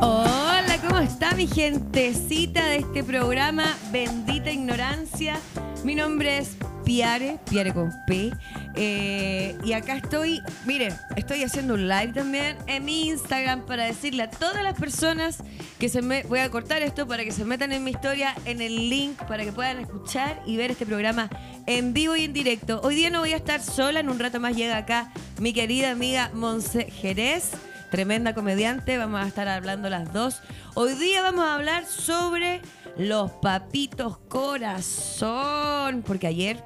Hola, ¿cómo está mi gentecita de este programa Bendita Ignorancia? Mi nombre es Piare, Piare con P. eh, y acá estoy, mire, estoy haciendo un live también en mi Instagram para decirle a todas las personas que se me. Voy a cortar esto para que se metan en mi historia, en el link, para que puedan escuchar y ver este programa en vivo y en directo. Hoy día no voy a estar sola, en un rato más llega acá mi querida amiga Monse Jerez tremenda comediante, vamos a estar hablando las dos. Hoy día vamos a hablar sobre los papitos corazón, porque ayer,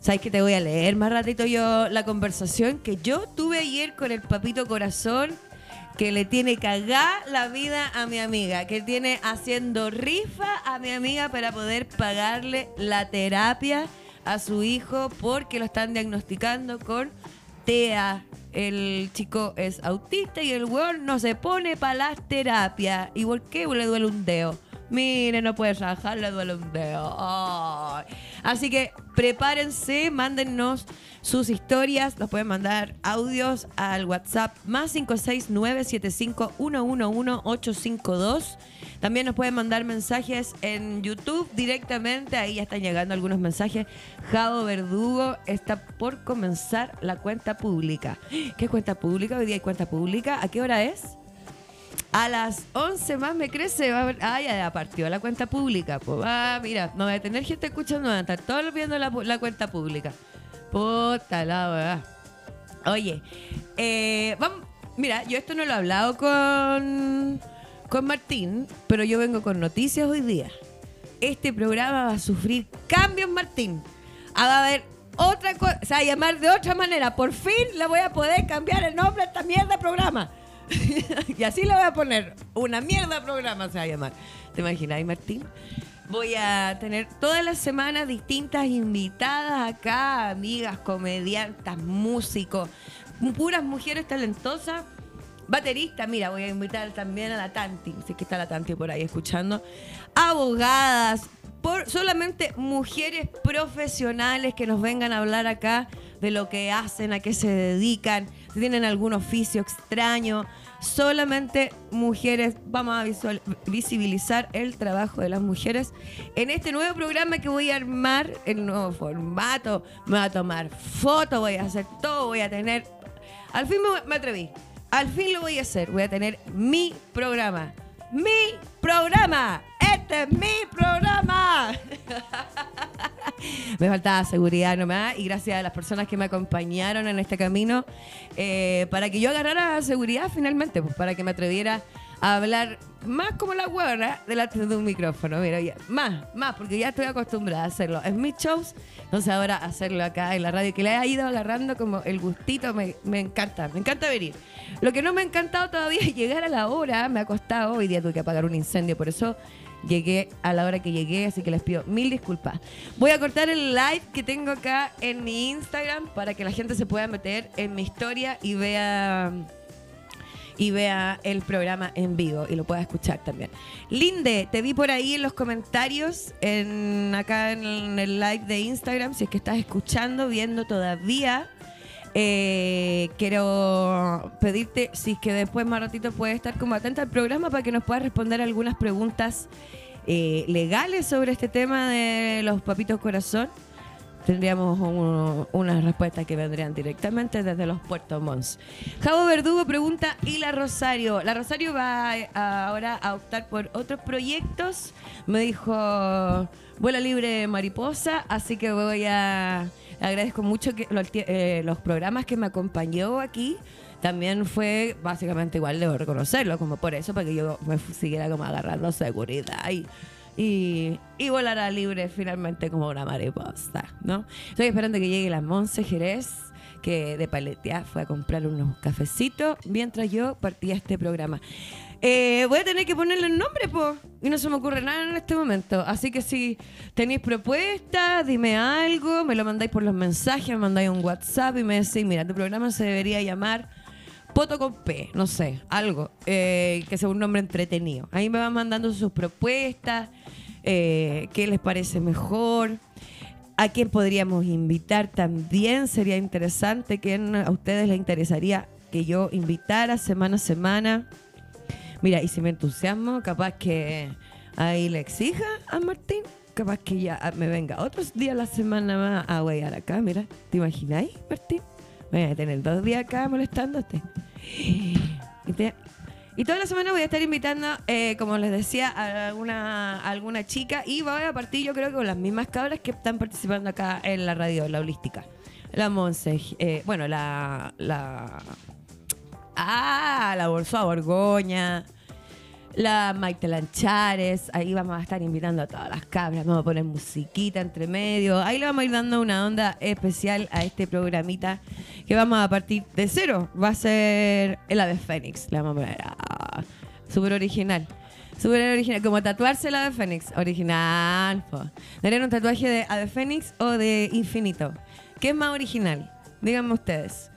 ¿sabes que te voy a leer más ratito yo la conversación que yo tuve ayer con el papito corazón? Que le tiene cagá la vida a mi amiga, que tiene haciendo rifa a mi amiga para poder pagarle la terapia a su hijo porque lo están diagnosticando con TEA. El chico es autista y el weón no se pone para las terapias. ¿Y por qué le duele un dedo? Mire, no puede trabajar, le duele un. Así que prepárense, mándennos sus historias. Nos pueden mandar audios al WhatsApp más 569-75-111-852. También nos pueden mandar mensajes en YouTube directamente. Ahí ya están llegando algunos mensajes. Javo Verdugo está por comenzar la cuenta pública. ¿Qué cuenta pública? Hoy día hay cuenta pública. ¿A qué hora es? A las 11 más me crece. Va a haber- ah, ya, partió la cuenta pública. Pues va, mira, no voy a tener gente escuchando, van a estar todos viendo la, la cuenta pública. Puta la verdad. Oye, eh, vamos, mira, yo esto no lo he hablado con, con Martín, pero yo vengo con noticias hoy día. Este programa va a sufrir cambios, Martín. Ah, va a haber otra cosa, o sea, llamar de otra manera. Por fin le voy a poder cambiar el nombre a esta mierda de programa. y así le voy a poner una mierda programa, se va a llamar. ¿Te imaginas, Martín? Voy a tener todas las semanas distintas invitadas acá, amigas, comediantas, músicos, puras mujeres talentosas. Baterista, mira, voy a invitar también a la Tanti, si es que está la Tanti por ahí escuchando. Abogadas, por solamente mujeres profesionales que nos vengan a hablar acá de lo que hacen, a qué se dedican, tienen algún oficio extraño. Solamente mujeres, vamos a visibilizar el trabajo de las mujeres en este nuevo programa que voy a armar, el nuevo formato. Me voy a tomar fotos, voy a hacer todo, voy a tener. Al fin me, me atreví. Al fin lo voy a hacer. Voy a tener mi programa. ¡Mi programa! ¡Este es mi programa! me faltaba seguridad nomás y gracias a las personas que me acompañaron en este camino eh, para que yo agarrara seguridad finalmente, pues para que me atreviera a hablar más como la huevona delante de un micrófono. Mira, más, más, porque ya estoy acostumbrada a hacerlo. En mis shows, entonces ahora hacerlo acá en la radio, que le ha ido agarrando como el gustito, me encanta, me encanta venir. Lo que no me ha encantado todavía es llegar a la hora, me ha costado, hoy día tuve que apagar un incendio, por eso llegué a la hora que llegué, así que les pido mil disculpas. Voy a cortar el live que tengo acá en mi Instagram para que la gente se pueda meter en mi historia y vea y vea el programa en vivo y lo pueda escuchar también. Linde, te vi por ahí en los comentarios, en, acá en el live de Instagram, si es que estás escuchando, viendo todavía. Eh, quiero pedirte, si es que después más ratito puedes estar como atenta al programa para que nos puedas responder algunas preguntas eh, legales sobre este tema de los papitos corazón. Tendríamos un- unas respuestas que vendrían directamente desde los puertos Mons. Javo Verdugo pregunta, ¿y la Rosario? La Rosario va ahora a optar por otros proyectos. Me dijo, vuela libre mariposa, así que voy a... Agradezco mucho que eh, los programas que me acompañó aquí. También fue básicamente igual, debo reconocerlo, como por eso, para que yo me siguiera como agarrando seguridad y, y, y libre finalmente como una mariposa, ¿no? Estoy esperando que llegue la Monse Jerez, que de paletea fue a comprar unos cafecitos mientras yo partía este programa. Eh, voy a tener que ponerle el nombre, po, y no se me ocurre nada en este momento. Así que si tenéis propuestas, dime algo, me lo mandáis por los mensajes, me mandáis un WhatsApp y me decís, mira, tu programa se debería llamar Poto con P, no sé, algo, eh, que sea un nombre entretenido. Ahí me van mandando sus propuestas, eh, qué les parece mejor, a quién podríamos invitar también, sería interesante, quién a ustedes les interesaría que yo invitara semana a semana. Mira, y si me entusiasmo, capaz que ahí le exija a Martín, capaz que ya me venga otros días a la semana más a huear acá, mira. ¿Te imagináis, Martín? Voy a tener dos días acá molestándote. Y, te- y toda la semana voy a estar invitando, eh, como les decía, a alguna, alguna chica y voy a partir yo creo que con las mismas cabras que están participando acá en la radio, la holística. La Monse, eh, bueno, la, la... Ah, la Bolsa Borgoña, la Maite Lanchares, ahí vamos a estar invitando a todas las cabras, vamos a poner musiquita entre medio, ahí le vamos a ir dando una onda especial a este programita que vamos a partir de cero, va a ser el ave fénix, le vamos a poner, ah, súper original. Súper original, como tatuarse el ave fénix, original. ¿Darían un tatuaje de ave fénix o de infinito? ¿Qué es más original? Díganme ustedes,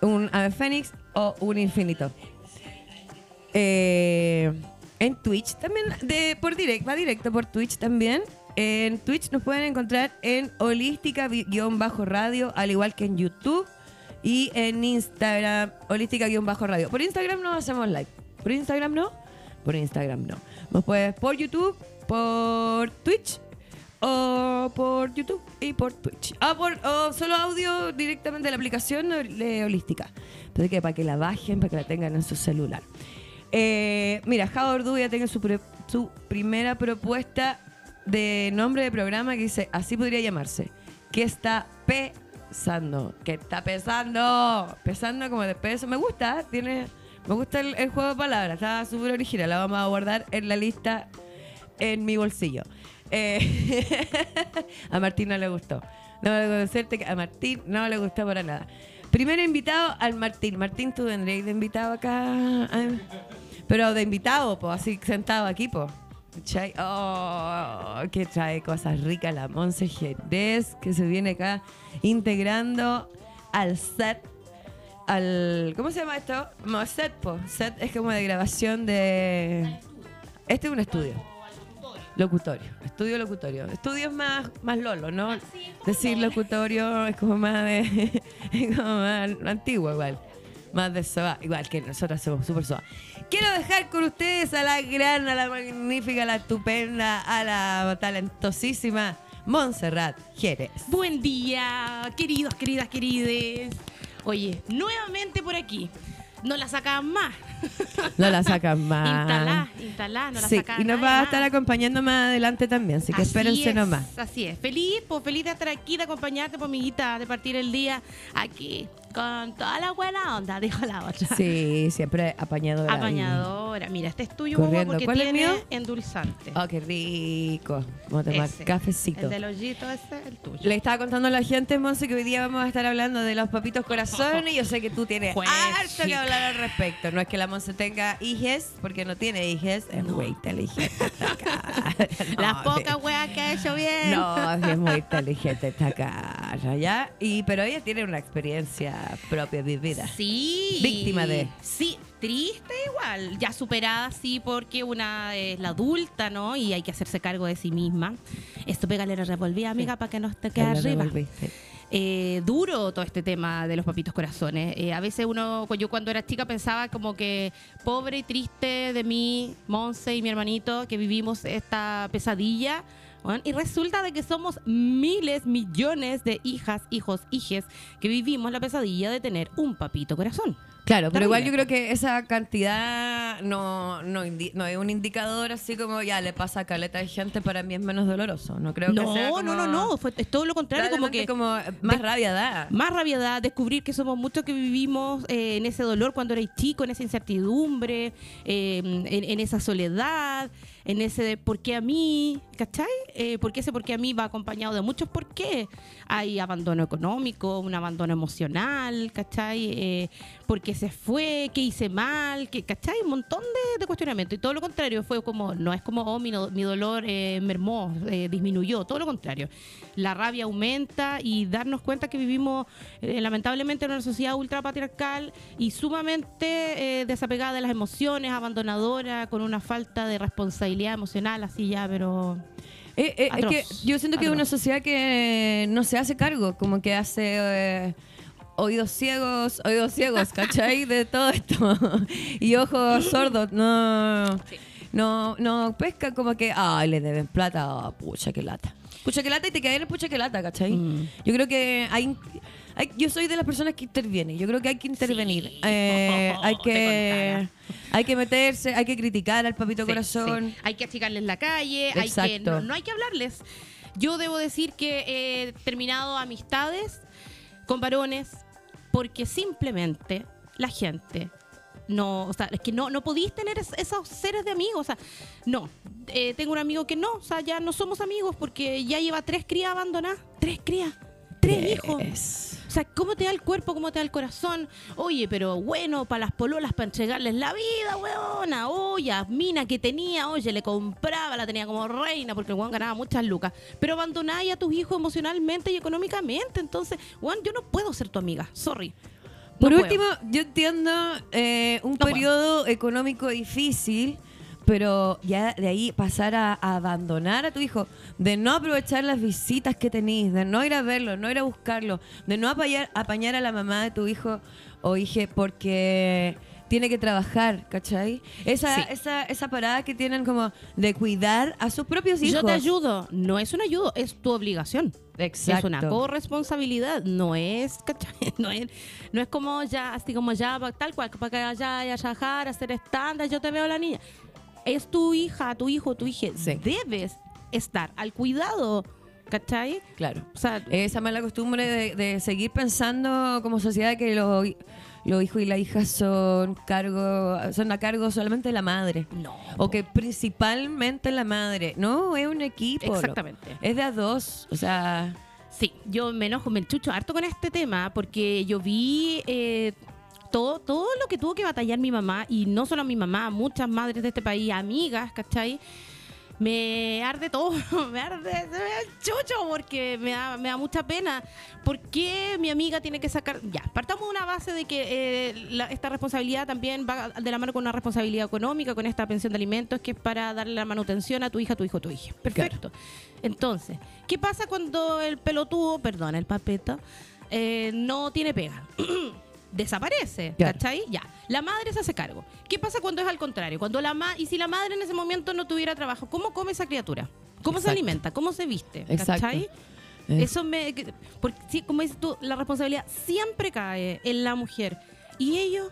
¿un ave fénix o un infinito? Eh, en Twitch también, de, por direct, va directo por Twitch también. En Twitch nos pueden encontrar en holística-radio, al igual que en YouTube y en Instagram, holística-radio. Por Instagram no hacemos live. ¿Por Instagram no? Por Instagram no. Nos puedes por YouTube, por Twitch o por YouTube y por Twitch. Ah, por o solo audio directamente de la aplicación de Holística. Entonces que para que la bajen, para que la tengan en su celular. Eh, mira, Ordu ya tiene su, primera propuesta de nombre de programa que dice, así podría llamarse. ¿Qué está pesando? ¿Qué está pesando? Pesando como de peso. Me gusta, tiene, me gusta el, juego de palabras. Está súper original. La vamos a guardar en la lista en mi bolsillo. Eh, a Martín no le gustó. No decirte que a Martín no le gustó para nada. Primer invitado al Martín. Martín, tú vendrías de invitado acá. Ah, Pero de invitado, pues, así sentado aquí, pues. Oh, que trae cosas ricas la Monse Jerez, que se viene acá integrando al set. Al, ¿Cómo se llama esto? No, set, po. Set es como de grabación de. Este es un estudio. Locutorio. Estudio locutorio. Estudio es más, más lolo, ¿no? Decir locutorio es como más de. es como más antiguo igual. Más de soa. Igual que nosotros somos súper soa. Quiero dejar con ustedes a la gran, a la magnífica, a la estupenda, a la talentosísima Montserrat Jerez. Buen día, queridos, queridas, querides. Oye, nuevamente por aquí. No la sacan más. No la sacan más. Instalá, instalá, no la sí, sacan y nos va a estar acompañando más adelante también, así que espérense es, nomás. Así es. Feliz, pues feliz de estar aquí, de acompañarte, pues, amiguita, de partir el día aquí con toda la buena onda, dijo la otra. Sí, siempre apañadora. Apañadora. Mira, este es tuyo, Corriendo. porque ¿Cuál es tiene mío? endulzante. Oh, qué rico. Vamos a tomar Ese. cafecito. El del hoyito ese, el tuyo. Le estaba contando a la gente, Monse, que hoy día vamos a estar hablando de los papitos corazones y yo sé que tú tienes Pues, harto que hablar al respecto. No es que la Monse tenga hijes, porque no tiene hijes, es muy inteligente esta cara. Las No, pocas weas que ha hecho bien. No, es muy inteligente esta cara, ¿ya? Y, pero ella tiene una experiencia propia vivida. Sí. Víctima de. Sí, triste igual. Ya superada, sí, porque una es la adulta, ¿no? Y hay que hacerse cargo de sí misma. Esto pégale la revolvía, amiga, para que no te quede arriba. Eh, duro todo este tema de los papitos corazones. Eh, a veces uno, yo cuando era chica pensaba como que pobre y triste de mí, Monse y mi hermanito, que vivimos esta pesadilla. Y resulta de que somos miles, millones de hijas, hijos, hijes que vivimos la pesadilla de tener un papito corazón. Claro, pero igual yo creo que esa cantidad no, no, indi- no es un indicador así como ya le pasa a caleta de gente, para mí es menos doloroso. No creo que No, sea no, como- no, no, fue, es todo lo contrario, como que como más rabia da. más rabiedad, descubrir que somos muchos que vivimos eh, en ese dolor cuando eres chico, en esa incertidumbre, eh, en, en esa soledad, en ese de por qué a mí, ¿cachai? Eh, porque ese por qué a mí va acompañado de muchos por qué. Hay abandono económico, un abandono emocional, ¿cachai? Eh, por qué se fue, qué hice mal, que, ¿cachai? Un montón de, de cuestionamientos. Y todo lo contrario, fue como, no es como, oh, mi, mi dolor eh, mermó, eh, disminuyó, todo lo contrario. La rabia aumenta y darnos cuenta que vivimos lamentablemente en una sociedad ultrapatriarcal y sumamente desapegada de las emociones, abandonadora, con una falta de responsabilidad emocional, así ya, pero... Eh, eh, es que yo siento que es una sociedad que no se hace cargo, como que hace... eh, oídos ciegos, oídos ciegos, ¿cachai? De todo esto. y ojos sordos, no. No, no pesca como que, ay, le deben plata, pucha que lata. Pucha que lata y te quedas en el pucha que lata, ¿cachai? Mm. Yo creo que hay, hay- yo soy de las personas que interviene. Yo creo que hay que intervenir. Sí. Eh, hay que hay que meterse, hay que criticar al papito Sí, corazón. sí. Hay que achicarles la calle, hay que, Exacto. no, no hay que hablarles. Yo debo decir que he terminado amistades con varones porque simplemente la gente no, o sea, es que no, no podéis tener es- esos seres de amigos, o sea, no. Eh, tengo un amigo que no, o sea, ya no somos amigos porque ya lleva tres crías abandonadas, tres crías, tres hijos. O sea, ¿cómo te da el cuerpo? ¿Cómo te da el corazón? Oye, pero bueno, para las pololas, para entregarles la vida, weona. Oye, mina que tenía, oye, le compraba, la tenía como reina porque el weón ganaba muchas lucas. Pero abandonáis a tus hijos emocionalmente y económicamente. Entonces, weón, yo no puedo ser tu amiga. Sorry. No Por puedo. último, yo entiendo eh, un No puedo. periodo económico difícil, pero ya de ahí pasar a, a abandonar a tu hijo, de no aprovechar las visitas que tenís, de no ir a verlo, no ir a buscarlo, de no apañar, apañar a la mamá de tu hijo o hija porque tiene que trabajar, ¿cachai? Esa, Sí. esa, esa parada que tienen como de cuidar a sus propios hijos. Yo te ayudo. No es un ayudo, es tu obligación. Exacto. Es una corresponsabilidad, no es, ¿cachai? No es, no es como ya, así como ya, tal cual, para que vaya a viajar, a hacer estándar, yo te veo a la niña. Es tu hija, tu hijo, tu hija. Sí. Debes estar al cuidado, ¿cachai? Claro. O sea, Esa mala costumbre de, de seguir pensando como sociedad que los los hijos y las hijas son cargo son a cargo solamente de la madre. no. O que principalmente la madre. No, es un equipo. Exactamente. Es de a dos. O sea, Sí, yo me enojo, me enchucho harto con este tema porque yo vi eh, todo, todo lo que tuvo que batallar mi mamá y no solo mi mamá, muchas madres de este país, amigas, ¿cachai? Me arde todo, me arde, se me da chucho porque me da, me da mucha pena. ¿Por qué mi amiga tiene que sacar? Ya, partamos de una base de que eh, la- esta responsabilidad también va de la mano con una responsabilidad económica, con esta pensión de alimentos que es para darle la manutención a tu hija, tu hijo, tu hija. Perfecto. Entonces, ¿qué pasa cuando el pelotudo, perdón, el papeto, eh, no tiene pega? Desaparece, Claro. ¿cachai? Ya. La madre se hace cargo. ¿Qué pasa cuando es al contrario? Cuando la ma y si la madre en ese momento no tuviera trabajo, ¿cómo come esa criatura? ¿Cómo se alimenta? ¿Cómo se viste? Exacto. ¿Cachai? eh, Eso me. que- Porque, sí, como dices tú, la responsabilidad siempre cae en la mujer. Y ellos.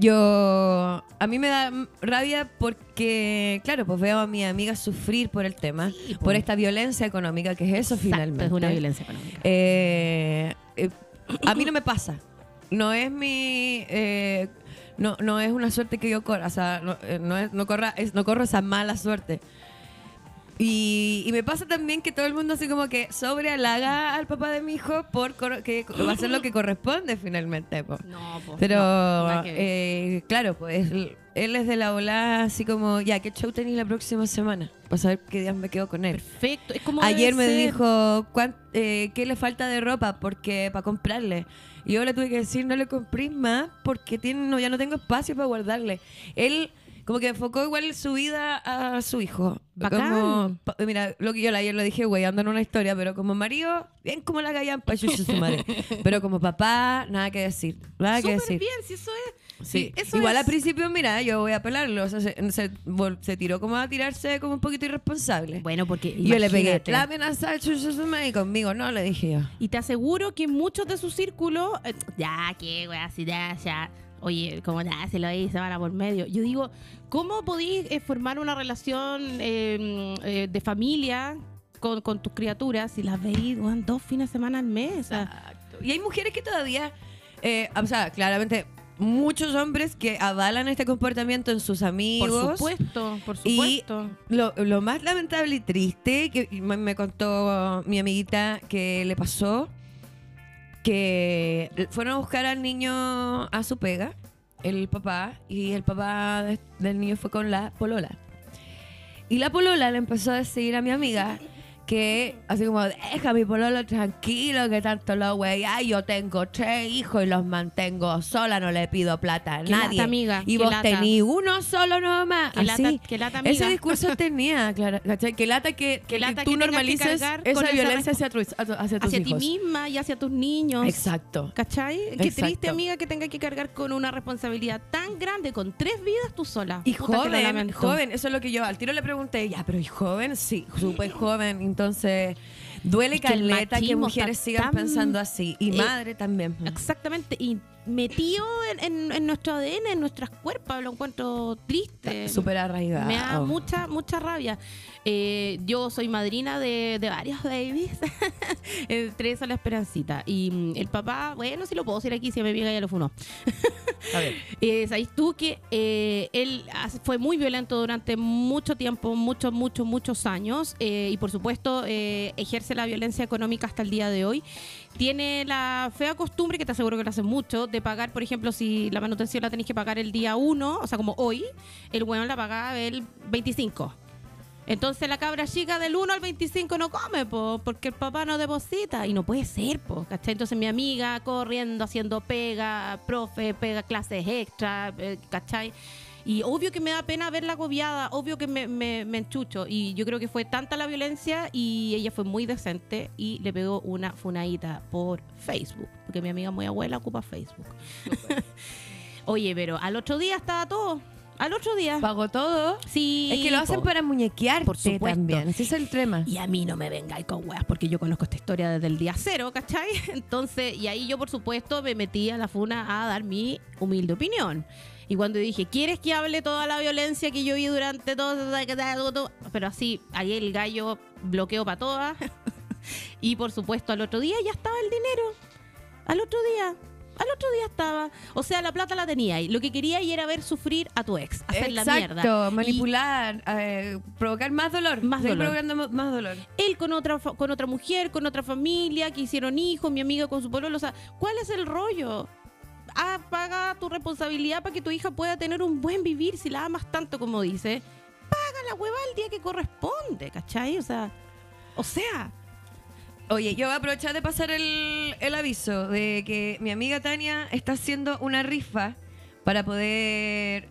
Yo, a mí me da rabia porque, claro, pues veo a mis amigas sufrir por el tema, Sí, por pues. esta violencia económica, que es eso Exacto, finalmente. Es una violencia económica. Eh, eh, a mí no me pasa. No es mi. eh, no, no es una suerte que yo corra. O sea, no, eh, es- no corra, es- no corro esa mala suerte. Y, y me pasa también que todo el mundo así como que sobrealaga al papá de mi hijo por que va a ser lo que corresponde finalmente. po. No, pues. Pero, no, eh, claro, pues él, él es de la ola así como, ya, ¿qué show tenéis la próxima semana? Para saber qué días me quedo con él. Perfecto. Es como Ayer me ser. dijo "¿Cuán- eh, qué le falta de ropa porque para comprarle. Y yo le tuve que decir no le compré más porque tiene, no, ya no tengo espacio para guardarle. Él como que enfocó igual su vida a su hijo. Bacán. Como, mira, lo que yo ayer lo dije, güey, ando en una historia, pero como marido, bien como la gallampa, chucha su madre. Pero como papá, nada que decir. Nada que Súper decir. bien, si eso es. Sí, eso igual es. al principio, mira, yo voy a pelarlo. O sea, se, se, se tiró como a tirarse como un poquito irresponsable. Bueno, porque. Y yo le pegué la amenaza de chucha su madre", y conmigo no, le dije yo. Y te aseguro que muchos de su círculo, eh, ya, qué, wea, si ya, ya. Oye, como ya se lo hice, se van a por medio. Yo digo, ¿cómo podéis eh, formar una relación eh, eh, de familia con, con tus criaturas si las veis weón, dos fines de semana al mes? Exacto. Y hay mujeres que todavía, eh, o sea, claramente, muchos hombres que avalan este comportamiento en sus amigos. por supuesto, por Y supuesto. lo, lo más lamentable y triste que me contó mi amiguita que le pasó que fueron a buscar al niño a su pega, el papá, y el papá de- del niño fue con la polola. Y la polola le empezó a decir a mi amiga que así como deja mi pololo tranquilo que tanto lo güey ay yo tengo tres hijos y los mantengo sola no le pido plata a nadie lata, amiga, y vos lata. tení uno solo nomás Qué así lata- qué lata, ese discurso tenía claro ¿cachai? que lata que, que lata tú que que normalices esa violencia hacia, tu- hacia tus hacia ti misma y hacia tus niños. exacto ¿Cachai? Qué Exacto. triste, amiga, que tenga que cargar con una responsabilidad tan grande, con tres vidas tú sola. Y Puta, joven, joven, eso es lo que yo al tiro le pregunté, ya, pero ¿y joven? Sí, súper joven, entonces duele Es que caleta que mujeres sigan pensando así, y eh, madre también. Exactamente. Y metido en, en- en nuestro ADN, en nuestras cuerpos, lo encuentro triste. Súper arraigado. Me da mucha, mucha rabia. Eh, yo soy madrina de, de varios babies. Entre eso la esperancita. Y mm, el papá, bueno, si lo puedo decir aquí, si a mi amiga ya lo funó. A ver. Eh, ¿Sabéis tú que eh, él fue muy violento durante mucho tiempo, muchos, muchos, muchos años? eh, y por supuesto, eh, ejerce la violencia económica hasta el día de hoy. Tiene la fea costumbre, que te aseguro que lo hace mucho, de pagar, por ejemplo, si la manutención la tenéis que pagar el día 1, o sea, como hoy, el weón la paga el 25. Entonces la cabra chica del 1 al 25 no come, po, porque el papá no deposita. Y no puede ser, po, ¿cachai? Entonces mi amiga corriendo, haciendo pega, profe, pega clases extra, eh, ¿cachai? Y obvio que me da pena verla agobiada, obvio que me, me, me enchucho. Y yo creo que fue tanta la violencia y ella fue muy decente y le pegó una funadita por Facebook. Porque mi amiga muy abuela ocupa Facebook. Oye, pero al otro día estaba todo. Al otro día. Pagó todo. Sí. Es que lo hacen para muñequearte Por supuesto. también. Ese es el tema. Y a mí no me vengáis con weas, porque yo conozco esta historia desde el día cero, ¿cachai? Entonces, y ahí yo, por supuesto, me metí a la funa a dar mi humilde opinión. Y cuando dije, ¿quieres que hable toda la violencia que yo vi durante todo? Pero así, ahí el gallo bloqueó para todas. y por supuesto, al otro día ya estaba el dinero. Al otro día. Al otro día estaba. O sea, la plata la tenía y lo que quería y era ver sufrir a tu ex, hacer la mierda. Exacto, manipular, eh, provocar más dolor. Más dolor. provocando más dolor. él con otra con otra mujer, con otra familia, que hicieron hijos, mi amiga con su pololo, o sea, ¿cuál es el rollo? Ah, paga tu responsabilidad para que tu hija pueda tener un buen vivir si la amas tanto como dice. Paga la hueva el día que corresponde, ¿cachai? O sea, o sea, Oye, yo voy a aprovechar de pasar el, el aviso de que mi amiga Tania está haciendo una rifa para poder,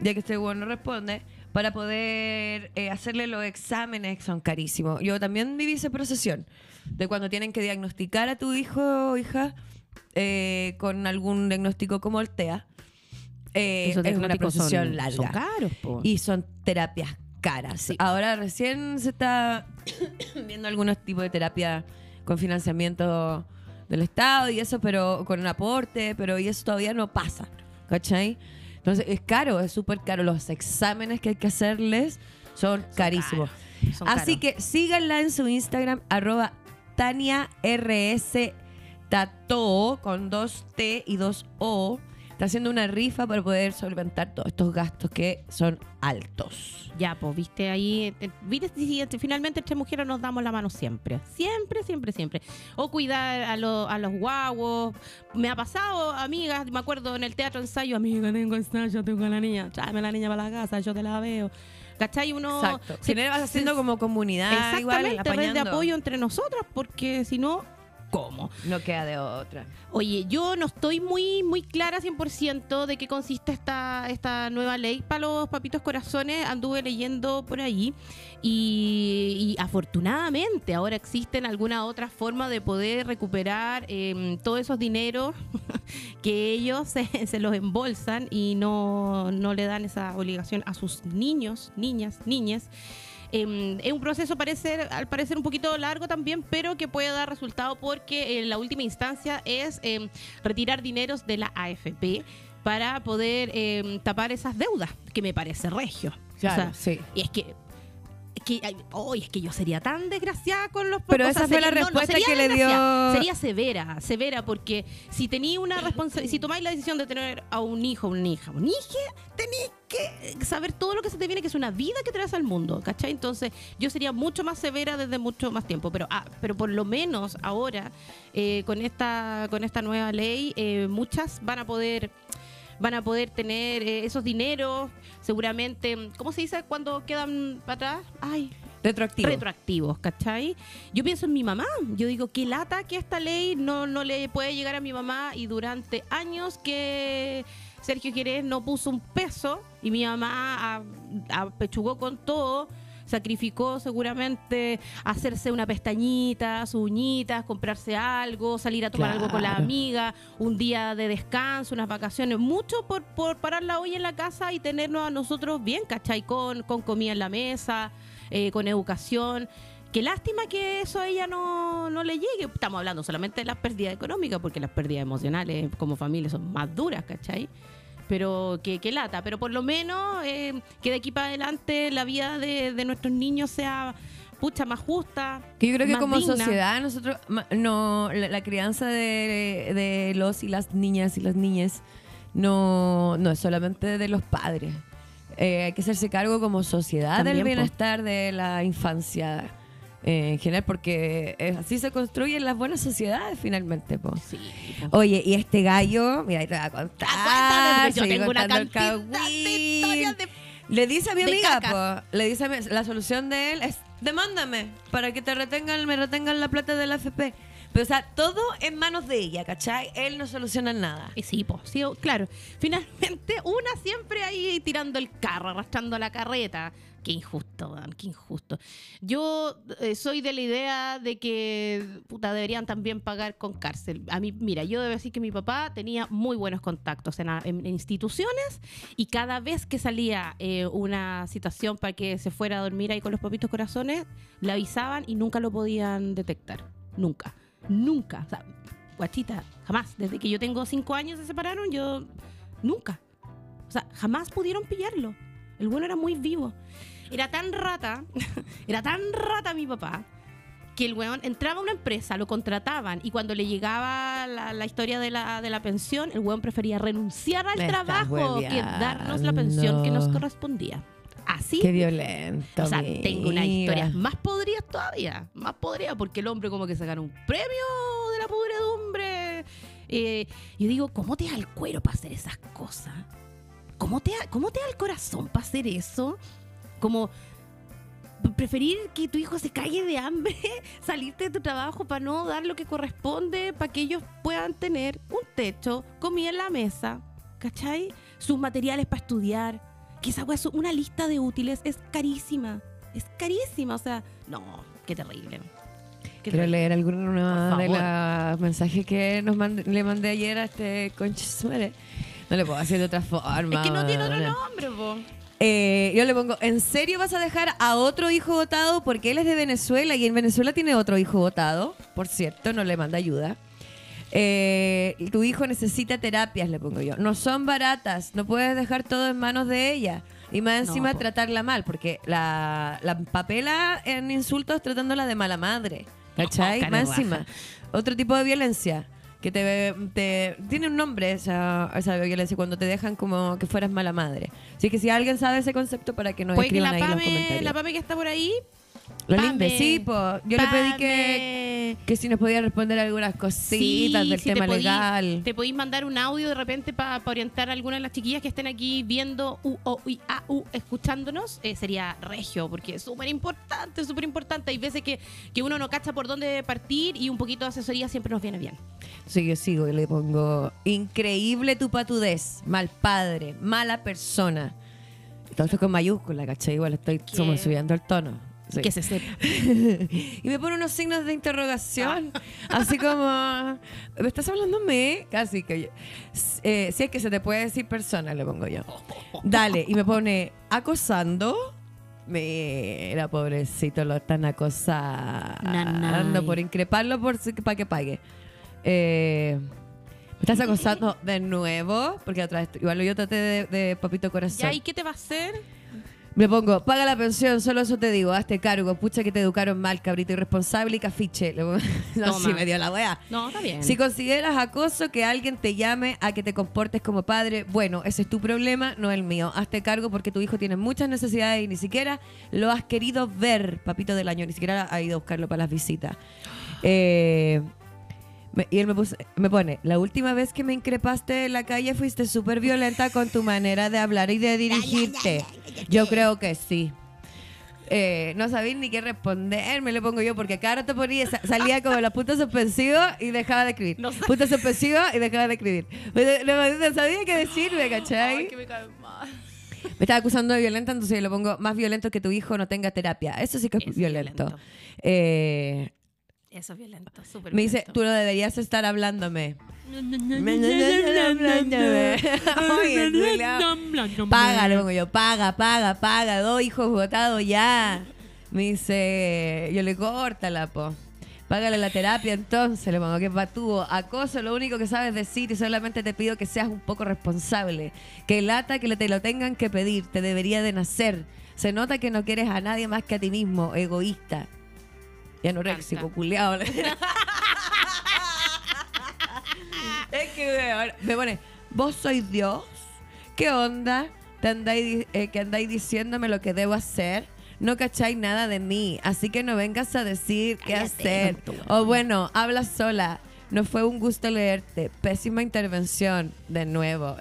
ya que este weón no responde, para poder eh, hacerle los exámenes que son carísimos. Yo también viví esa procesión de cuando tienen que diagnosticar a tu hijo o hija eh, con algún diagnóstico como el TEA. Eh, es una son, larga son caros, po. y son terapias caras. Sí. Ahora recién se está viendo algunos tipos de terapia con financiamiento del Estado y eso, pero con un aporte, pero y eso todavía no pasa, ¿cachai? Entonces es caro, es súper caro. Los exámenes que hay que hacerles son, carísimos. Son Así que síganla en su Instagram, arroba Tania RS Tato, con dos T y dos O. Está haciendo una rifa para poder solventar todos estos gastos que son altos. Ya, pues, viste ahí, eh, viste, si finalmente entre mujeres nos damos la mano siempre, siempre, siempre, siempre. O cuidar a, lo- a los guaguos. Me ha pasado, amigas, me acuerdo en el teatro ensayo, amiga, tengo ensayo, tengo a la niña, tráeme la niña para la casa, yo te la veo. ¿Cachai? Uno Exacto. se- Si no vas haciendo se- como comunidad, igual, Exactamente, red de apoyo entre nosotras, porque si no, ¿cómo? No queda de otra. Oye, yo no estoy muy muy clara 100% de qué consiste esta, esta nueva ley para los papitos corazones. Anduve leyendo por ahí y, y afortunadamente ahora existen alguna otra forma de poder recuperar eh, todos esos dineros que ellos se, se los embolsan y no, no le dan esa obligación a sus niños, niñas, niñas. Eh, es un proceso parece, al parecer un poquito largo también, pero que puede dar resultado porque en la última instancia es eh, retirar dineros de la AFP para poder eh, tapar esas deudas, que me parece regio. Claro, O sea, sí. y es que que, ay, ay, es que yo sería tan desgraciada con los Pero sea, esa fue sería- la respuesta sería que le dio- Sería severa, severa, porque si tenía una responsabilidad, si tomáis la decisión de tener a un hijo, una hija, un hijo, tenéis que saber todo lo que se te viene, que es una vida que traes al mundo, ¿cachai? Entonces, yo sería mucho más severa desde mucho más tiempo, pero ah, pero por lo menos ahora, eh, con esta, con esta nueva ley, eh, muchas van a poder van a poder tener eh, esos dineros, seguramente, ¿cómo se dice cuando quedan para atrás? Ay, Retroactivo. retroactivos, ¿cachai? Yo pienso en mi mamá. Yo digo, qué lata que esta ley no, no le puede llegar a mi mamá y durante años que Sergio Jerez no puso un peso y mi mamá apechugó con todo. Sacrificó seguramente hacerse una pestañita, sus uñitas, comprarse algo, salir a tomar algo con la amiga, un día de descanso, unas vacaciones, mucho por, por parar la olla en la casa y tenernos a nosotros bien, ¿cachai? Con, con comida en la mesa, eh, con educación. Qué lástima que eso a ella no, no le llegue. Estamos hablando solamente de las pérdidas económicas, porque las pérdidas emocionales como familia son más duras, ¿cachai? Pero que, que lata. Pero por lo menos eh, que de aquí para adelante la vida de, de nuestros niños sea pucha más justa. Que yo creo que como digna. sociedad nosotros no la, la crianza de, de los y las niñas y las niñas no, no es solamente de los padres. Eh, hay que hacerse cargo como sociedad También, del po. bienestar de la infancia eh, en general, porque eh, así se construyen las buenas sociedades finalmente. Po. Sí, po. Oye, y este gallo, mira, ahí te voy a contar. Ah, cuéntame, yo tengo una cantidad de cagüín. historias de Le dice a mi amiga, po, le dice a mi- la solución de él es demándame para que te retengan, me retengan la plata del AFP. Pero o sea, todo en manos de ella, ¿cachai? Él no soluciona nada. Y sí, pues, sí, claro. Finalmente, una siempre ahí tirando el carro, arrastrando la carreta. Qué injusto, qué injusto. Yo eh, soy de la idea de que puta, deberían también pagar con cárcel. A mí, mira, yo debo decir que mi papá tenía muy buenos contactos en instituciones y cada vez que salía eh, una situación para que se fuera a dormir ahí con los papitos corazones, le avisaban y nunca lo podían detectar. Nunca. Nunca. O sea, guachita, jamás. Desde que yo tengo cinco años se separaron, yo nunca. O sea, jamás pudieron pillarlo. El bueno era muy vivo. Era tan rata, era tan rata mi papá, que el weón entraba a una empresa, lo contrataban y cuando le llegaba la, la historia de la, de la pensión, el weón prefería renunciar al Me trabajo que darnos la pensión que nos correspondía. Así Qué violento. o sea, tengo unas historias más podridas todavía. Más podridas porque el hombre como que se gana un premio de la pudredumbre. Eh, yo digo, ¿cómo te da el cuero para hacer esas cosas? ¿Cómo te, da, ¿Cómo te da el corazón para hacer eso? Como preferir que tu hijo se calle de hambre, salirte de tu trabajo para no dar lo que corresponde, para que ellos puedan tener un techo, comida en la mesa, ¿cachai? Sus materiales para estudiar. Que esa es una lista de útiles, es carísima. Es carísima, o sea, no, qué terrible. Qué Quiero terrible. leer alguna Por de los mensajes que nos le mandé ayer a este conche su madre. No le puedo hacer de otra forma. Es que no tiene otro nombre, po. Eh, yo le pongo, ¿en serio vas a dejar a otro hijo votado? Porque él es de Venezuela y en Venezuela tiene otro hijo votado. Por cierto, no le manda ayuda. Eh, tu hijo necesita terapias, le pongo yo. No son baratas, no puedes dejar todo en manos de ella. Y más No, encima po. tratarla mal, porque la, la papela en insultos tratándola de mala madre. ¿Cachai? más encima. Otro tipo de violencia. Que te, te- tiene un nombre esa, esa violencia cuando te dejan como que fueras mala madre. Así que si alguien sabe ese concepto para que nos Puede que escriban la ahí los Pame, comentarios. la Pame que está por ahí. Lo lindo, sí, po. Yo le pedí que, que si nos podía responder algunas cositas del si te tema podí- legal. Te podéis mandar un audio de repente para orientar a algunas de las chiquillas que estén aquí viendo u, o, a, u, escuchándonos. eh, sería regio, porque es súper importante, súper importante. Hay veces que, que uno no cacha por dónde partir y un poquito de asesoría siempre nos viene bien. Sí, yo sigo y le pongo increíble tu patudez, mal padre, mala persona. Todo esto con mayúscula, ¿cachai? Igual estoy subiendo el tono. Sí. Que se sepa. y me pone unos signos de interrogación, así como, ¿me estás mí? Casi que. Eh, si es que se te puede decir persona, le pongo yo. Dale, y me pone, acosando. Mira, pobrecito, lo están acosando por increparlo por para que pague. Eh, ¿Me estás acosando de nuevo? Porque otra vez, igual yo traté de, de papito corazón. ¿Y qué te va a hacer? Me pongo, paga la pensión, solo eso te digo, hazte cargo, pucha que te educaron mal, cabrito irresponsable y cafiche. No, Toma. sí me dio la wea. No, está bien. Si consideras acoso que alguien te llame a que te comportes como padre, bueno, ese es tu problema, no el mío. Hazte cargo porque tu hijo tiene muchas necesidades y ni siquiera lo has querido ver, papito del año, ni siquiera ha ido a buscarlo para las visitas. Eh, me- y él me, puso- me pone, la última vez que me increpaste en la calle fuiste súper violenta con tu manera de hablar y de dirigirte. Yo creo que sí. Eh, no sabía ni qué responder, me le pongo yo, porque cada rato ponía, sa- salía como los puntos suspensivos y dejaba de escribir. No puntos suspensivos y dejaba de escribir. No, sabía qué decirme, ¿cachai? Ay, que me cae mal. Me estaba acusando de violenta, entonces yo le pongo más violento que tu hijo no tenga terapia. Eso sí que es violento. violento. Eh, Eso es violento, súper me dice, tú no deberías estar hablándome. Oye, Julia, Paga, le pongo yo, paga, paga, paga, dos hijos votados ya. Me dice, yo le córtala, po. Págale la terapia entonces, le pongo que es patúo. Acoso, lo único que sabes decir y solamente te pido que seas un poco responsable. Que lata que te lo tengan que pedir, te debería de nacer. Se nota que no quieres a nadie más que a ti mismo, egoísta. Y anoréxico, encanta. culiao. es que weón, me pone, vos sois Dios. ¿Qué onda? Te andáis, eh, que andáis diciéndome lo que debo hacer. No cacháis nada de mí, así que no vengas a decir qué Cállate, hacer. O bueno, habla sola. No fue un gusto leerte. Pésima intervención. De nuevo.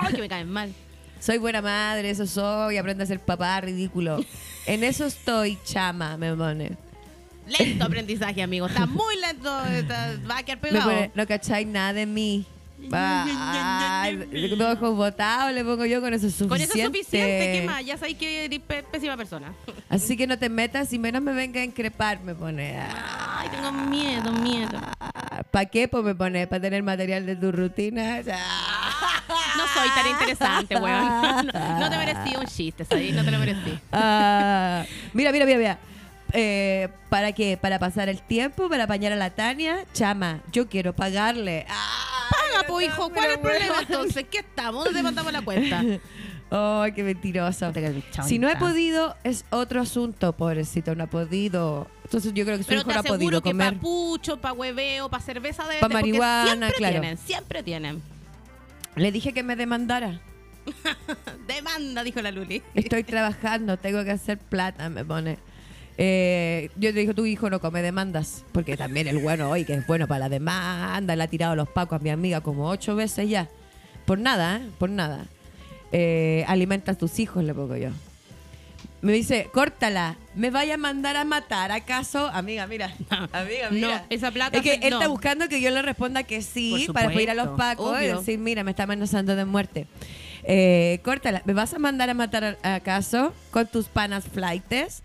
Ay, que me caen mal. Soy buena madre, eso soy. Aprende a ser papá, ridículo. En eso estoy, chama, me pone. Lento aprendizaje, amigo. Está muy lento. está- va a quedar Me pegado. pone, no cacháis nada de mí. Ay, dos ojos botados le pongo yo con eso es suficiente. Con eso es suficiente. ¿Qué más? Ya sabéis que eres pésima persona. Así que no te metas y menos me venga a increpar, me pone. Ay, tengo miedo, miedo. ¿Para qué? Pues me pone, para tener material de tu rutina. No soy tan interesante, weón. No, no te merecí un chiste, ¿sabes? No te lo merecí. Ah, mira, mira, mira, mira. Eh, ¿Para qué? ¿Para pasar el tiempo? ¿Para apañar a la Tania? Chama, yo quiero pagarle. Ah, Paga, po, hijo. ¿Cuál es el problema entonces? ¿Qué estamos? ¿Dónde mandamos la cuenta? Ay, qué mentiroso. Si no he podido, es otro asunto, pobrecito, no ha podido. Entonces yo creo que su Pero hijo no ha podido que comer. para pucho, para hueveo, para cerveza de Pa' marihuana, siempre claro. tienen, siempre tienen. Le dije que me demandara. Demanda, dijo la Luli. Estoy trabajando, tengo que hacer plata, me pone. Eh, yo le dije, tu hijo no come demandas, porque también el bueno hoy, que es bueno para la demanda, le ha tirado los pacos a mi amiga como ocho veces ya. Por nada, ¿eh? Por nada. Eh, alimenta a tus hijos, le pongo yo. Me dice, córtala, ¿me vaya a mandar a matar acaso? Amiga, mira. Amiga, No, mira. esa plata Es que se- él no. está buscando que yo le responda que sí para ir a los pacos y decir, mira, me está amenazando de muerte. Eh, córtala, ¿me vas a mandar a matar acaso con tus panas flightes?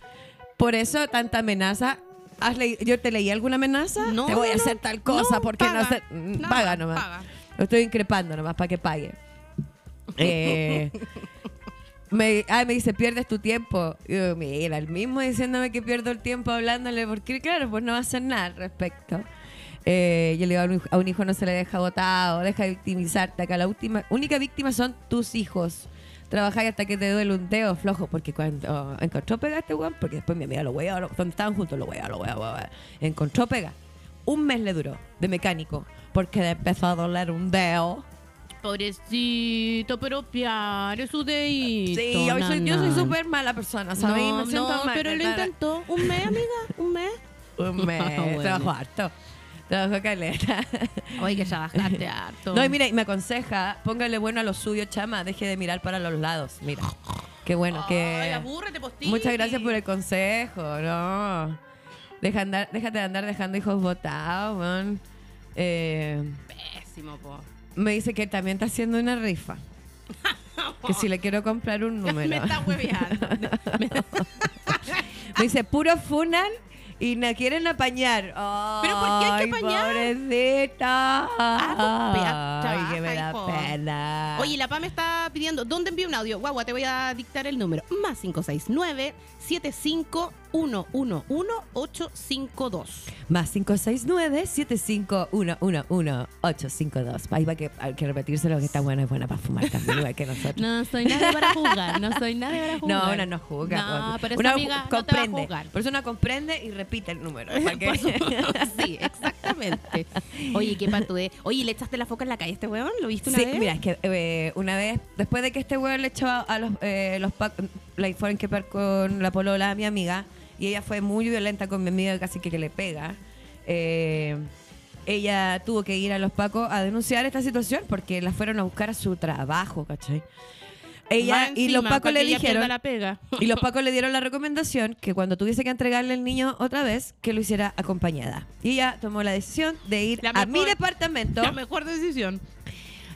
Por eso tanta amenaza. ¿Has leí- ¿Yo te leí alguna amenaza? No, te voy a hacer tal cosa no, porque paga. no sé. Mm, Nada, paga nomás. paga. Lo estoy increpando nomás para que pague. Eh, me, me dice, pierdes tu tiempo. Y yo, mira, el mismo diciéndome que pierdo el tiempo hablándole, porque claro, pues no va a hacer nada al respecto. Eh, yo le digo, a un, hijo- a un hijo no se le deja botado, deja de victimizarte. Acá la última, única víctima son tus hijos. Trabajáis hasta que te duele un dedo flojo, porque cuando encontró pega este weón, porque después mi amiga lo weá, lo- donde estaban juntos, lo weá, lo weá. Encontró pega. Un mes le duró de mecánico, porque le empezó a doler un dedo. Pobrecito, pero piare su dedito. Sí, yo soy, yo soy súper mala persona, ¿sabes? No, Me siento no, mal, pero lo intentó. Un mes, amiga, un mes. Un mes. Bueno. Trabajo harto. Trabajo caleta. Oye, que trabajaste harto. No, y mira, y me aconseja, póngale bueno a lo suyo, chama, deje de mirar para los lados. Mira. Qué bueno Ay, que. abúrrete. Muchas gracias por el consejo, no. Deja andar, déjate de andar dejando hijos botados, man. Eh, Pésimo, po. me dice que también está haciendo una rifa. Que si le quiero comprar un número. Me está hueveando. Me dice, puro funan y no quieren apañar. ¿Pero por qué hay que apañar? Pobrecita. Ah, pues, Ay, que me da pena. Oye, la PA me está pidiendo, ¿dónde envío un audio? Guagua, te voy a dictar el número. Más 569 75111 Más 569-7511-852. Ahí va que hay que repetírselo que está buena, es buena para fumar también, igual que nosotros. No soy nadie para jugar, no soy nadie para jugar. No, una no juzga. No, pues. pero esa una amiga no te va a comprende. Por eso una comprende y repite el número. sí, exactamente. Oye, qué patude. Oye, ¿le echaste la foca en la calle a este weón? ¿Lo viste una Sí, vez? mira, es que eh, una vez, después de que este weón le echó a, a los, eh, los la fueron que per con la polola mi amiga, y ella fue muy violenta con mi amiga, casi que, que le pega. eh, ella tuvo que ir a los pacos a denunciar esta situación porque la fueron a buscar a su trabajo, ¿cachai? ella y los pacos le dijeron la pega. y los pacos le dieron la recomendación que cuando tuviese que entregarle el niño otra vez que lo hiciera acompañada. Y ella tomó la decisión de ir a mi departamento. La mejor decisión.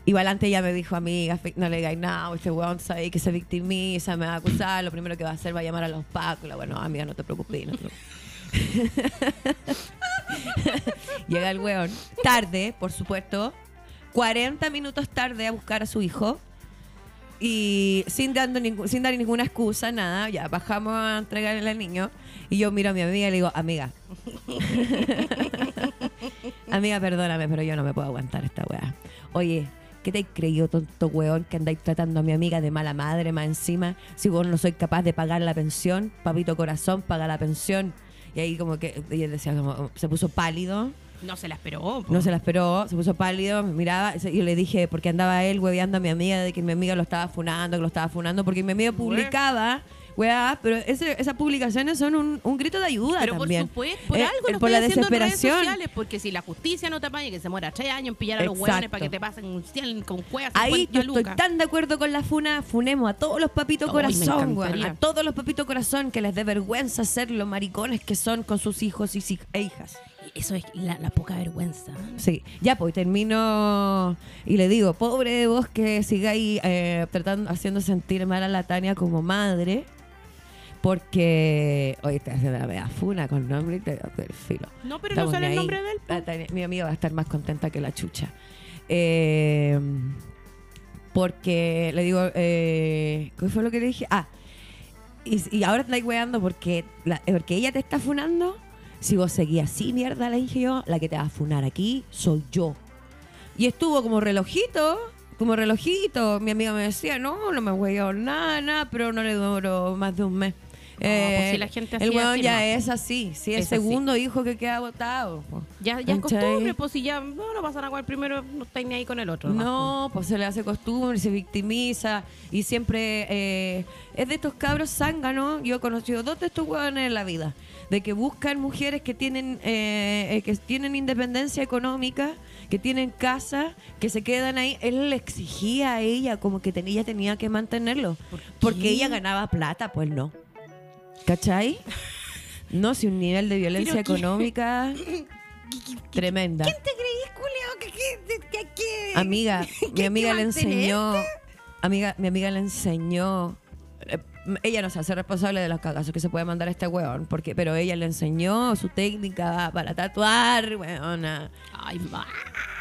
Y Valante ya me dijo, amiga, no le digáis nada, este weón sabe que se victimiza, me va a acusar, lo primero que va a hacer va a llamar a los pacos. Bueno, amiga, no te preocupes. no te preocupes. Llega el weón, tarde, por supuesto, 40 minutos tarde a buscar a su hijo. Y sin, dando sin dar ninguna excusa, nada, ya bajamos a entregarle al niño. Y yo miro a mi amiga y le digo, amiga. amiga, perdóname, pero yo no me puedo aguantar esta weá. Oye, ¿qué te creído, tonto weón, que andáis tratando a mi amiga de mala madre más encima? Si vos no sois capaz de pagar la pensión, papito corazón, paga la pensión. Y ahí como que ella decía, como, se puso pálido. No se la esperó. po. No se la esperó, se puso pálido, me miraba. Y le dije, porque andaba él hueveando a mi amiga de que mi amiga lo estaba funando, que lo estaba funando, porque mi amiga publicaba, weá, pero ese- esas publicaciones son un, un grito de ayuda Pero también. por supuesto, por Eh, algo lo por la en redes desesperación. sociales, porque si la justicia no te apaña, que se muera tres años en pillar a los hueones para que te pasen un 100 con juegas Ahí yo estoy tan de acuerdo con la funa, funemos a todos los papitos corazón, a todos los papitos corazón que les dé vergüenza ser los maricones que son con sus hijos y e hijas. Eso es la, la poca vergüenza. Sí, ya pues termino y le digo, pobre de vos que sigáis eh, tratando, haciendo sentir mal a la Tania como madre, porque hoy está haciendo la mea funa con nombre y te del filo. No, pero Estamos no sale el nombre de él. Tania- mi amiga va a estar más contenta que la chucha. Eh, porque le digo, eh, ¿qué fue lo que le dije? Ah, y, y ahora estáis weando porque, la- porque ella te está funando. Si vos seguís así, mierda, le dije yo, la que te va a funar aquí soy yo. Y estuvo como relojito, como relojito. Mi amiga me decía, no, no me huevo nada, nada, pero no le duró más de un mes. Pues si la gente el weón ya no. es así, sí, el Es así. segundo hijo que queda botado. po. Ya, ya es costumbre, pues si ya no, no pasa nada con el primero, no estáis ni ahí con el otro. No, pues se le hace costumbre, se victimiza y siempre eh, es de estos cabros zánganos. Yo he conocido dos de estos hueones en la vida, de que buscan mujeres que tienen eh, eh, que tienen independencia económica, que tienen casa, que se quedan ahí. Él le exigía a ella como que ten- ella tenía que mantenerlo, porque ella ganaba plata, pues no. ¿Cachai? No, si un nivel de violencia económica tremenda. ¿Te creís, culeo? que, que, Amiga, mi amiga le enseñó. Amiga, mi amiga le enseñó. eh, Ella no se hace responsable de los cagazos que se puede mandar a este weón, porque, pero ella le enseñó su técnica para tatuar, weona. Ay, ma.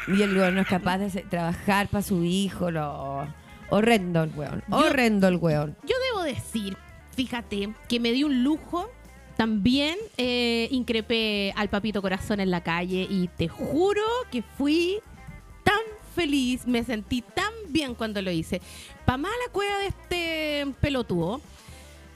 Y el weón no es capaz de trabajar para su hijo, lo horrendo el weón. Horrendo el weón. Yo debo decir, fíjate, que me di un lujo. También eh, increpé al papito corazón en la calle y te juro que fui tan feliz, me sentí tan bien cuando lo hice. Pa' mala cueva de este pelotudo,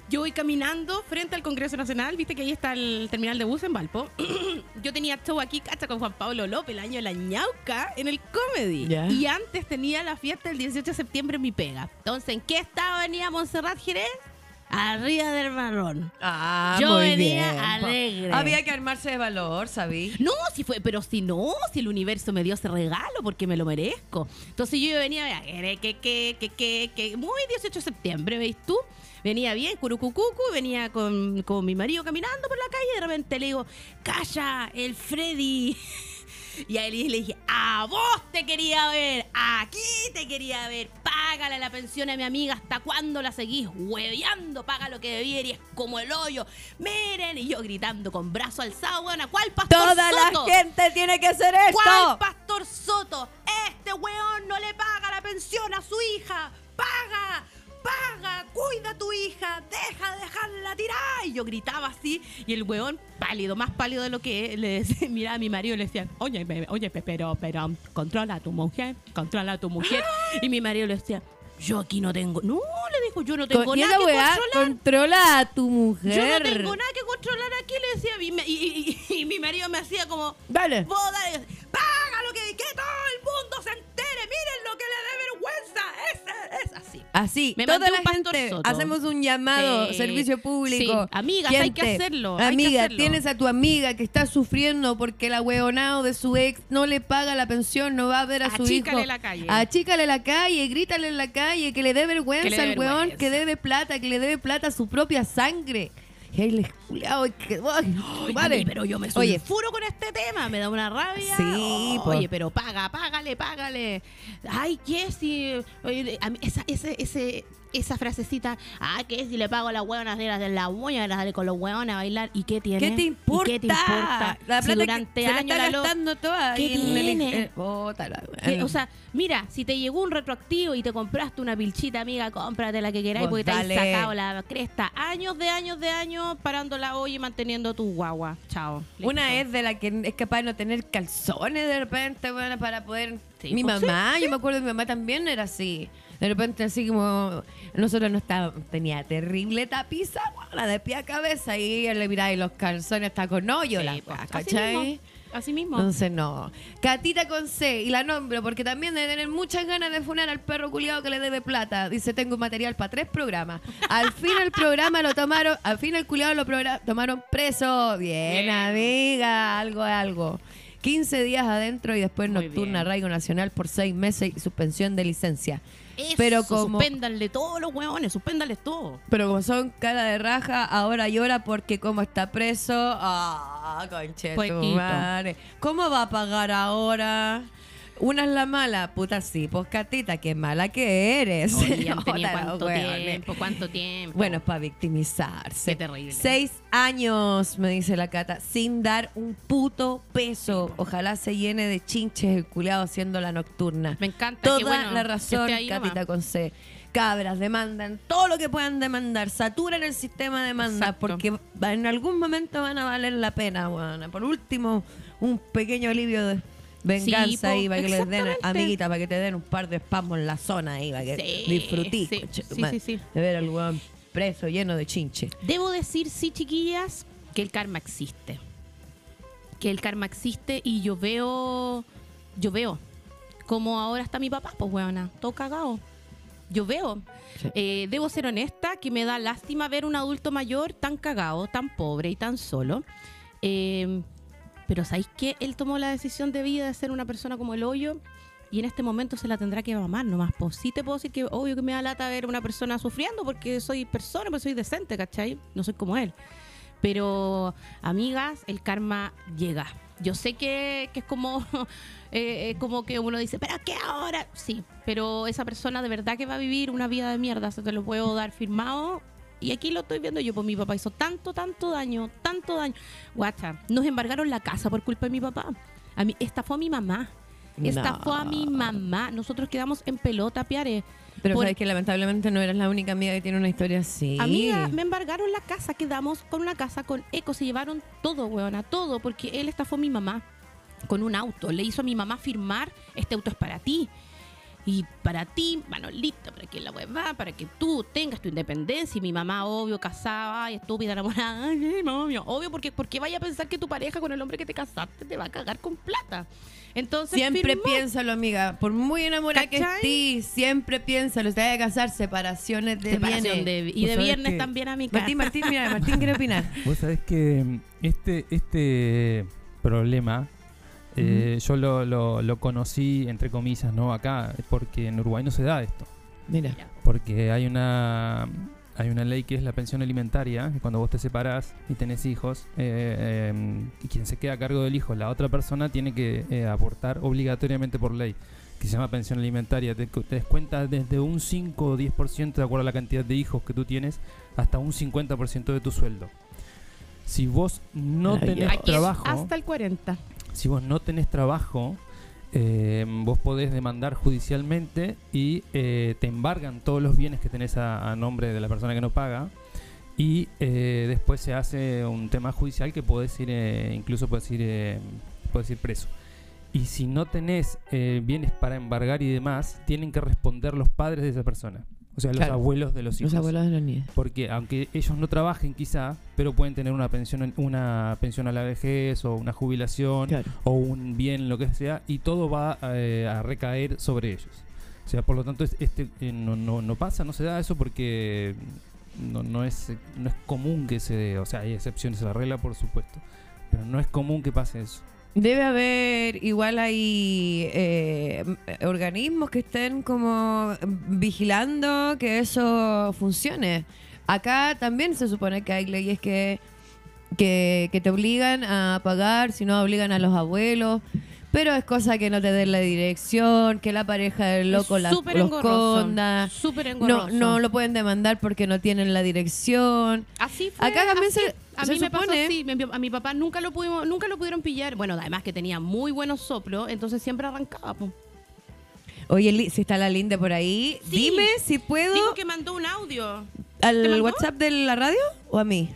yo voy caminando frente al Congreso Nacional, viste que ahí está el terminal de bus en Valpo. yo tenía show aquí, cacha, con Juan Pablo López, el año de la ñauca, en el Comedy. Ya. Y antes tenía la fiesta del 18 de septiembre en mi pega. Entonces, ¿en qué estado venía Montserrat Jerez? Arriba del marrón. Ah, Yo muy venía bien. alegre. Había que armarse de valor, ¿sabí? No, si fue, pero si no, si el universo me dio ese regalo porque me lo merezco. Entonces yo venía, que, que, que, que, que, muy 18 de septiembre, ¿veis tú? Venía bien, curucucucu, venía con, con mi marido caminando por la calle y de repente le digo, calla, el Freddy. Y a él le dije, a vos te quería ver, aquí te quería ver, págale la pensión a mi amiga, ¿hasta cuándo la seguís hueveando? Paga lo que debía y es como el hoyo. Miren, y yo gritando con brazo alzado, bueno, ¿cuál pastor Toda Soto? la gente tiene que hacer esto. ¿Cuál pastor Soto? Este weón no le paga la pensión a su hija. ¡Paga! ¡Paga! ¡Cuida a tu hija! ¡Deja de dejarla tirar! Y yo gritaba así. Y el weón, pálido, más pálido de lo que es, le decía, miraba a mi marido y le decía, oye, bebé, oye, pe- pero, pero, controla a tu mujer, controla a tu mujer. Y mi marido le decía, yo aquí no tengo. No, le dijo, yo no tengo Con- nada que weá controlar. controla a tu mujer. Yo no tengo nada que controlar aquí, le decía. Y, me- y- y mi marido me hacía como, Dale. Vos dale, paga lo que, que todo el mundo se miren lo que le dé vergüenza. Ese, es así. Así, Me toda la gente, Soto. hacemos un llamado, Sí. servicio público. Sí, amigas, hay que hacerlo, hay que Amiga, hacerlo. tienes a tu amiga que está sufriendo porque el ahueonado de su ex no le paga la pensión, no va a ver a su hijo. Achícale la calle. Achícale la calle, grítale en la calle, que le dé vergüenza al weón, vergüenza. que debe plata, que le debe plata a su propia sangre. Y ahí le culiao, y que- ay, vale. pero yo me Oye, sulfuro con este tema, me da una rabia. Sí, po. Oye, pero paga, págale, págale. Ay, ¿qué si oye, a mí esa ese ese esa frasecita, ah, que si le pago a las hueonas de las de la uña, las de con los hueones a bailar, ¿y qué tiene? ¿Qué te ¿Y importa? qué te importa? La Si plata durante que se la años está la lo- gastando toda. ¿Qué el- tiene? eh, la- o sea, mira, si te llegó un retroactivo y te compraste una pilchita, amiga, cómprate la que queráis Pues porque te has sacado la cresta años de años de años parándola hoy y manteniendo tu guagua. Chao. Una es de la que es capaz de no tener calzones de repente, bueno, para poder... Sí, mi pues, mamá, sí, yo me acuerdo, mi mamá también era así. De repente así como... Nosotros no estábamos... Tenía terrible tapiza, la de pie a cabeza y ella le miraba y los calzones hasta con hoyo, Sí, la pues, así ¿cachai? mismo. Así mismo. Entonces no. Catita con C, y la nombro porque también debe tener muchas ganas de funar al perro culiado que le debe plata. Dice, tengo material para tres programas. Al fin el programa lo tomaron, al fin el culiado lo tomaron preso. Bien, Bien. amiga, algo algo. 15 días adentro y después Muy nocturna bien. arraigo nacional por seis meses y suspensión de licencia. Eso, pero como- Suspéndanle todos los hueones, suspéndanles todo. Pero como son cara de raja, ahora llora porque como está preso. Ah, conche tu Puequito. madre. ¿Cómo va a pagar ahora? Una es la mala, puta sí, pues Catita, qué mala que eres. Oye, ya tenido Otra, cuánto weón. tiempo, cuánto tiempo. Bueno, es para victimizarse. Qué terrible. Seis años, me dice la Cata, sin dar un puto peso. Ojalá se llene de chinches el culiado haciendo la nocturna. me encanta. Toda que, bueno, la razón, nomás. Catita con C. Cabras, demandan todo lo que puedan demandar, saturan el sistema de demanda Exacto. porque en algún momento van a valer la pena, weona. Por último, un pequeño alivio de venganza Sí, ahí para que les den, amiguita, para que te den un par de espasmos en la zona ahí, para que Sí, disfrutís, sí, sí, sí, sí. de ver al weón preso lleno de chinche. Debo decir, sí, chiquillas, que el karma existe. Que el karma existe y yo veo, yo veo como ahora está mi papá, pues weona, todo cagado. Yo veo. Sí. Eh, debo ser honesta que me da lástima ver un adulto mayor tan cagado, tan pobre y tan solo. Eh, pero ¿sabéis que Él tomó la decisión de vida de ser una persona como el hoyo y en este momento se la tendrá que mamar nomás. Pues sí te puedo decir que obvio que me da lata ver una persona sufriendo porque soy persona, porque soy decente, ¿cachai? No soy como él. Pero, amigas, el karma llega. Yo sé que, que es como, eh, eh, como que uno dice, ¿pero qué ahora? Sí, pero esa persona de verdad que va a vivir una vida de mierda, se te lo puedo dar firmado. Y aquí lo estoy viendo yo, pues mi papá hizo tanto, tanto daño, tanto daño. Guacha, nos embargaron la casa por culpa de mi papá. A mí, estafó a mi mamá. Estafó a mi No. mamá. Nosotros quedamos en pelota, Piare. Pero Por- sabes que lamentablemente no eres la única amiga que tiene una historia así. Amiga, me embargaron la casa, quedamos con una casa con eco, se llevaron todo, weona, todo, porque él estafó a mi mamá con un auto. Le hizo a mi mamá firmar, este auto es para ti. Y para ti, Manolita, para que la hueva, para que tú tengas tu independencia. Y mi mamá, obvio, casada, ay, estúpida, enamorada. Ay, sí, mami, obvio, porque, porque vaya a pensar que tu pareja con el hombre que te casaste te va a cagar con plata. Entonces, Siempre firmó. piénsalo, amiga. Por muy enamorada que ¿Cachai? estés, siempre piénsalo. Usted a casar, separaciones de Separación bienes. de- y de viernes que- también a mi casa. Martín, Martín, mira, Martín quiere opinar. Vos sabés que mm, este, este problema eh, yo lo, lo- lo conocí, entre comillas, ¿no? Acá, porque en Uruguay no se da esto. Mira. Porque hay una hay una ley que es la pensión alimentaria, que cuando vos te separás y tenés hijos, eh, eh, y quien se queda a cargo del hijo, la otra persona tiene que eh, aportar obligatoriamente por ley, que se llama pensión alimentaria. Te, te descuenta desde un 5 o 10% de acuerdo a la cantidad de hijos que tú tienes, hasta un 50% de tu sueldo. Si vos no tenés Aquí trabajo, hasta el 40. Si vos no tenés trabajo, eh, vos podés demandar judicialmente y eh, te embargan todos los bienes que tenés a, nombre de la persona que no paga. Y eh, después se hace un tema judicial que podés ir, incluso podés ir, podés ir preso. Y si no tenés bienes para embargar y demás, tienen que responder los padres de esa persona. O sea, los abuelos de los hijos. Los abuelos de los niños. Porque aunque ellos no trabajen quizá, pero pueden tener una pensión, una pensión a la vejez o una jubilación Claro. o un bien, lo que sea, y todo va eh, a recaer sobre ellos. O sea, por lo tanto, es- este eh, no, no, no pasa, no se da eso porque no, no, es, no es común que se dé. O sea, hay excepciones a la regla, por supuesto. Pero no es común que pase eso. Debe haber, igual hay eh, organismos que estén como vigilando que eso funcione. Acá también se supone que hay leyes que, que, que te obligan a pagar, si no obligan a los abuelos. Pero es cosa que no te den la dirección, que la pareja del loco Es la, súper No, engorroso. no lo pueden demandar porque no tienen la dirección. Así fue. Acá también así. se- A se mí me pasó supone- así. mi- A mi papá nunca lo pudimos, nunca lo pudieron pillar. Bueno, además que tenía muy buenos soplos, entonces siempre arrancaba. po. Oye, si está la Linde por ahí, Sí. dime si puedo Dijo que mandó un audio. al? WhatsApp de la radio o a mí.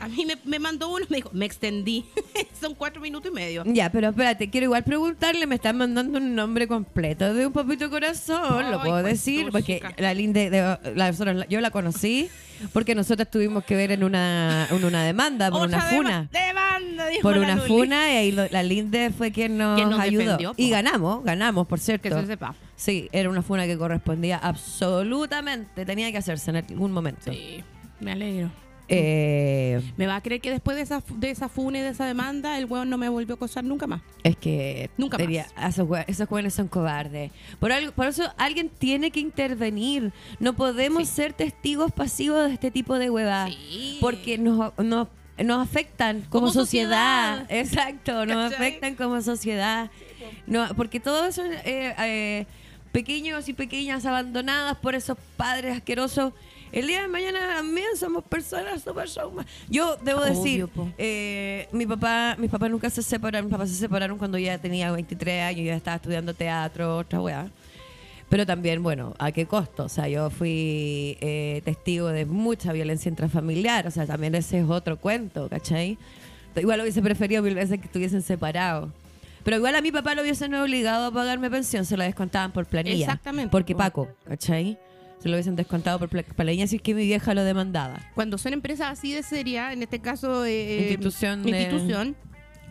A mí me, me mandó uno, me dijo, me extendí. Son cuatro minutos y medio. Ya, pero espérate, quiero igual preguntarle, me están mandando un nombre completo de un papito corazón, lo puedo pues, decir, porque la Linde, de- la- nosotros- yo la conocí porque nosotros tuvimos que ver en una, en una demanda por una Otra funa. Demanda, dijo Por una Luli. funa y ahí lo- la Linde fue quien nos, Quien nos ayudó. defendió, y ganamos, ganamos, por Que cierto. se sepa. Sí, era una funa que correspondía absolutamente, tenía que hacerse en algún momento. Sí, me alegro. Eh, ¿Me va a creer que después de esa, de esa funa y de esa demanda, el hueón no me volvió a acosar nunca más? Es que Nunca diría, más. Esos, jue- esos jóvenes son cobardes. Por, algo, por eso alguien tiene que intervenir. No podemos Sí. ser testigos pasivos de este tipo de huevadas. Sí. Porque nos, nos, nos afectan como, Como sociedad. sociedad. Exacto, nos ¿Cachai? afectan como sociedad. No, porque todos esos eh, eh, pequeños y pequeñas abandonadas por esos padres asquerosos. El día de mañana también somos personas super showman. Yo debo decir, eh, mi papá, mis papás nunca se separaron. Mis papás se separaron cuando ya tenía 23 años, ya estaba estudiando teatro, otra weá. Pero también, bueno, ¿a qué costo? O sea, yo fui eh, testigo de mucha violencia intrafamiliar. O sea, también ese es otro cuento, ¿cachai? Igual hubiese preferido mil veces que estuviesen separados. Pero igual a mi papá lo hubiesen obligado a pagarme pensión, se la descontaban por planilla. Exactamente, Porque po. Paco, ¿cachai? Se lo hubiesen descontado por planilla si es que mi vieja lo demandaba. Cuando son empresas así de seria, en este caso eh, Institución institución,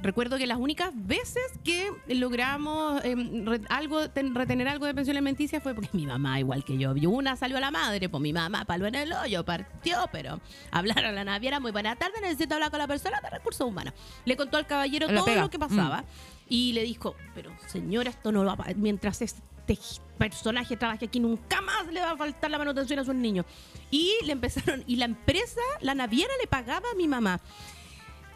recuerdo que las únicas veces que logramos eh, re- algo ten- retener algo de pensión alimenticia fue porque mi mamá, igual que yo, vio una salió a la madre, pues mi mamá palo en el hoyo, partió, pero hablar a la naviera, muy buena tarde, necesito hablar con la persona de recursos humanos. Le contó al caballero la todo pega. lo que pasaba y le dijo, pero señora, esto no va a mientras este personaje trabaje aquí nunca más le va a faltar la manutención a sus niños. Y le empezaron, y la empresa, la naviera le pagaba a mi mamá.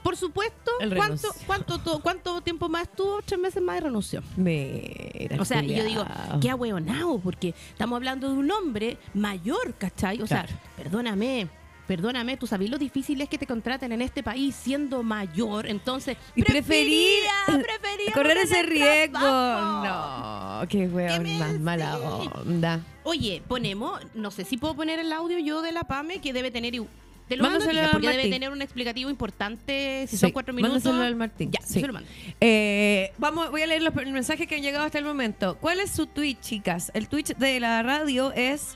Por supuesto, ¿cuánto, cuánto, to- ¿cuánto tiempo más estuvo? Tres meses más y renunció. Mira, O sea, y yo digo, culiao. qué ahueonado, porque estamos hablando de un hombre mayor, ¿cachai? O sea, perdóname, perdóname, tú sabes lo difícil es que te contraten en este país siendo mayor, entonces Y preferí prefería correr ese riesgo. trabajo. No, qué weón ¿Qué más mala onda. Oye, ponemos, no sé si puedo poner el audio yo de la PAME, que debe tener... Te lo mando porque debe tener un explicativo importante, si Sí, son cuatro minutos. mándaselo al Martín, Ya, sí. se lo mando. Eh, vamos, voy a leer los el mensajes que han llegado hasta el momento. ¿Cuál es su Twitch, chicas? El Twitch de la radio es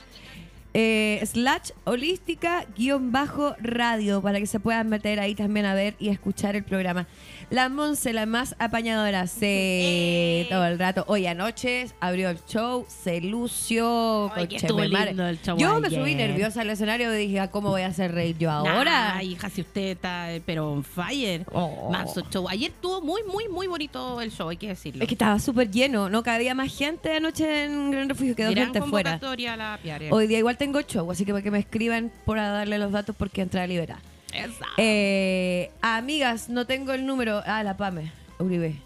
eh, slash holística guion bajo radio para que se puedan meter ahí también a ver y escuchar el programa. La Monse, la más apañadora, sí, Eh. todo el rato. Hoy anoche abrió el show, se lució. Ay, que conche estuvo lindo el show Yo me subí nerviosa al escenario y dije, "Ah, ¿cómo voy a hacer reír yo ahora? Ay, hija, si usted está, eh, pero on fire. Oh. Show. Ayer estuvo muy, muy, muy bonito el show, hay que decirlo. Es que estaba súper lleno, no cabía más gente anoche en Gran Refugio, quedó Gran gente fuera. la. Hoy día igual tengo show, así que para que me escriban para darle los datos porque entra liberada. Eh, amigas, no tengo el número. Ah, la PAME, Uribe.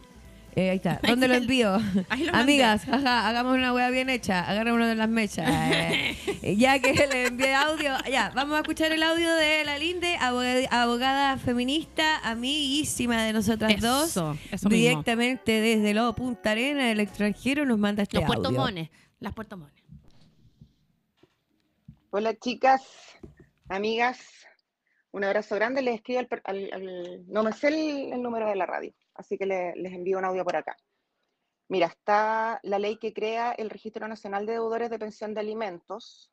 Eh, ahí está. ¿Dónde lo envío? Ahí lo. Amigas, ajá, hagamos una hueá bien hecha. Agarra uno de las mechas. Eh, ya que le envié audio. Ya, vamos a escuchar el audio de la Linde, abogada, abogada feminista, amiguísima de nosotras Eso, dos. eso mismo. directamente desde lo Punta Arena, el extranjero, nos manda este Los audio. Puerto Mones. Las Puerto Mones. Hola chicas, amigas, un abrazo grande. Les escribo al, no me sé el, el número de la radio, así que le- les envío un audio por acá. Mira, está la ley que crea el Registro Nacional de Deudores de Pensión de Alimentos.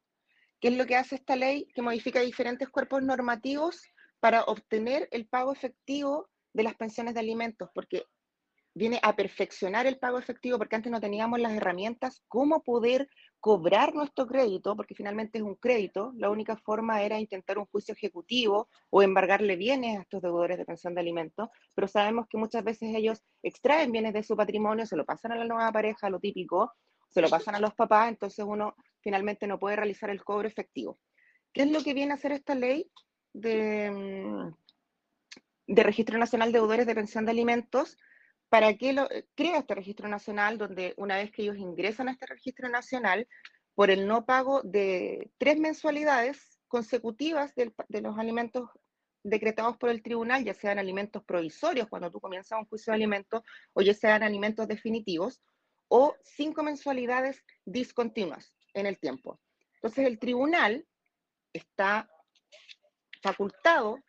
¿Qué es lo que hace esta ley? Que modifica diferentes cuerpos normativos para obtener el pago efectivo de las pensiones de alimentos, porque viene a perfeccionar el pago efectivo porque antes no teníamos las herramientas, cómo poder cobrar nuestro crédito, porque finalmente es un crédito, la única forma era intentar un juicio ejecutivo o embargarle bienes a estos deudores de pensión de alimentos, pero sabemos que muchas veces ellos extraen bienes de su patrimonio, se lo pasan a la nueva pareja, lo típico, se lo pasan a los papás, entonces uno finalmente no puede realizar el cobro efectivo. ¿Qué es lo que viene a hacer esta ley de, mm, de Registro Nacional de Deudores de Pensión de Alimentos? ¿Para qué lo, eh, crea este registro nacional donde una vez que ellos ingresan a este registro nacional, por el no pago de tres mensualidades consecutivas de los alimentos decretados por el tribunal, ya sean alimentos provisorios cuando tú comienzas un juicio de alimentos o ya sean alimentos definitivos, o cinco mensualidades discontinuas en el tiempo. Entonces el tribunal está facultado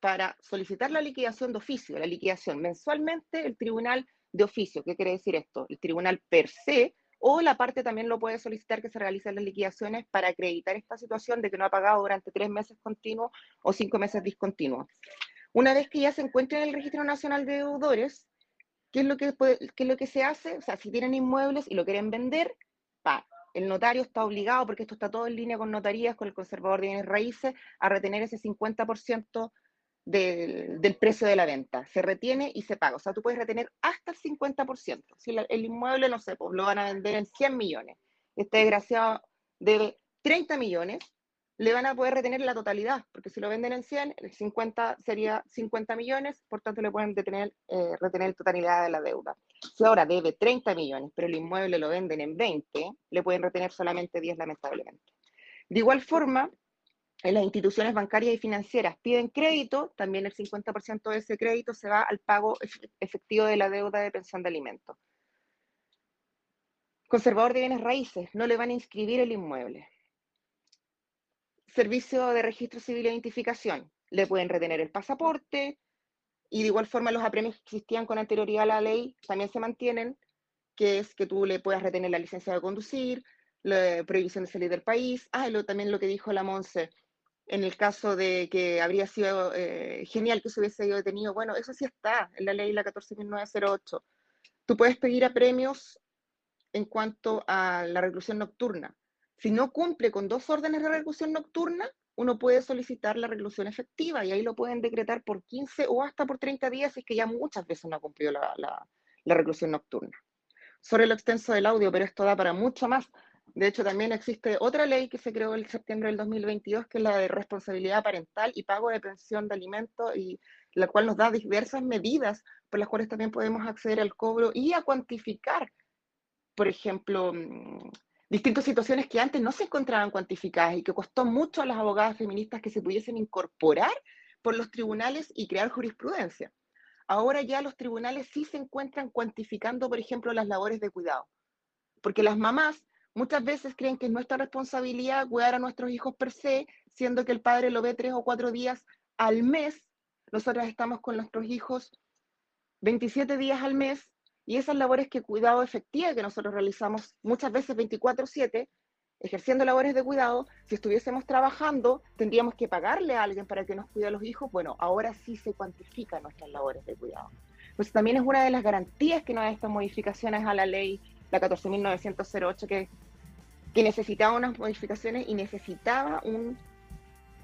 para solicitar la liquidación de oficio, la liquidación mensualmente, el tribunal de oficio. ¿Qué quiere decir esto? El tribunal per se o la parte también lo puede solicitar que se realicen las liquidaciones para acreditar esta situación de que no ha pagado durante tres meses continuos o cinco meses discontinuos. Una vez que ya se encuentra en el Registro Nacional de Deudores, ¿qué es lo que, qué es lo que se hace? O sea, si tienen inmuebles y lo quieren vender, pa, el notario está obligado, porque esto está todo en línea con notarías, con el conservador de bienes raíces, a retener ese 50% del, del, precio de la venta. Se retiene y se paga. O sea, tú puedes retener hasta el 50%. Si el inmueble, no sé, pues lo van a vender en 100 millones. Este desgraciado debe 30 millones, le van a poder retener la totalidad, porque si lo venden en 100, el 50 sería 50 millones, por tanto le pueden detener, eh, retener la totalidad de la deuda. Si ahora debe 30 millones, pero el inmueble lo venden en 20, le pueden retener solamente 10 lamentablemente. De igual forma, en las instituciones bancarias y financieras piden crédito, también el 50% de ese crédito se va al pago efectivo de la deuda de pensión de alimentos. Conservador de bienes raíces, no le van a inscribir el inmueble servicio de registro civil e identificación. Le pueden retener el pasaporte y de igual forma los apremios que existían con anterioridad a la ley también se mantienen, que es que tú le puedas retener la licencia de conducir, la prohibición de salir del país. Ah, y también lo que dijo la Monse, en el caso de que habría sido eh, genial que se hubiese sido detenido. Bueno, eso sí está en la ley la 14.908. Tú puedes pedir apremios en cuanto a la reclusión nocturna. Si no cumple con dos órdenes de reclusión nocturna, uno puede solicitar la reclusión efectiva y ahí lo pueden decretar por 15 o hasta por 30 días si es que ya muchas veces no ha cumplido la, la reclusión nocturna. Sobre lo extenso del audio, pero esto da para mucho más. De hecho, también existe otra ley que se creó en septiembre del 2022, que es la de responsabilidad parental y pago de pensión de alimentos, y la cual nos da diversas medidas por las cuales también podemos acceder al cobro y a cuantificar, por ejemplo, mm, distintas situaciones que antes no se encontraban cuantificadas y que costó mucho a las abogadas feministas que se pudiesen incorporar por los tribunales y crear jurisprudencia. Ahora ya los tribunales sí se encuentran cuantificando, por ejemplo, las labores de cuidado, porque las mamás muchas veces creen que es nuestra responsabilidad cuidar a nuestros hijos per se, siendo que el padre lo ve tres o cuatro días al mes. Nosotras estamos con nuestros hijos 27 días al mes y esas labores que cuidado efectiva que nosotros realizamos muchas veces 24/7, ejerciendo labores de cuidado, si estuviésemos trabajando, tendríamos que pagarle a alguien para que nos cuide a los hijos. Bueno, ahora sí se cuantifican nuestras labores de cuidado. Pues también es una de las garantías que nos da estas modificaciones a la ley, la 14.908, que, que necesitaba unas modificaciones y necesitaba un,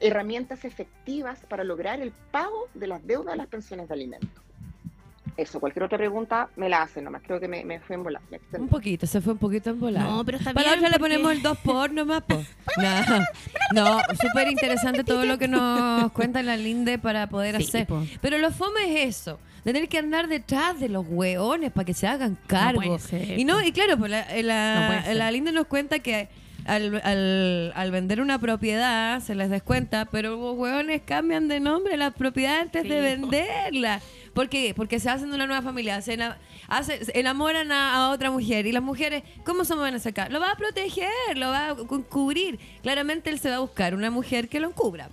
herramientas efectivas para lograr el pago de las deudas de las pensiones de alimentos eso, cualquier otra pregunta me la hacen nomás. Creo que me, me fue en volar. Un poquito, se fue un poquito en volar. No, pero está Para bien. otra le ponemos el 2 por nomás, po. No, no súper interesante todo lo que nos cuenta la Linde para poder Sí, hacer. po. Pero lo fome es eso. de Tener que andar detrás de los hueones para que se hagan cargo. puede ser, y no, y claro, pues la, la, No puede ser. la Linde nos cuenta que al, al, al vender una propiedad se les descuenta, pero los hueones cambian de nombre la propiedad antes Sí, de po. ¿Por qué? Porque se hacen una nueva familia, se, enamoran a, otra mujer y las mujeres, ¿cómo se van a sacar? Lo va a proteger, lo va a cu- cubrir. Claramente él se va a buscar una mujer que lo encubra.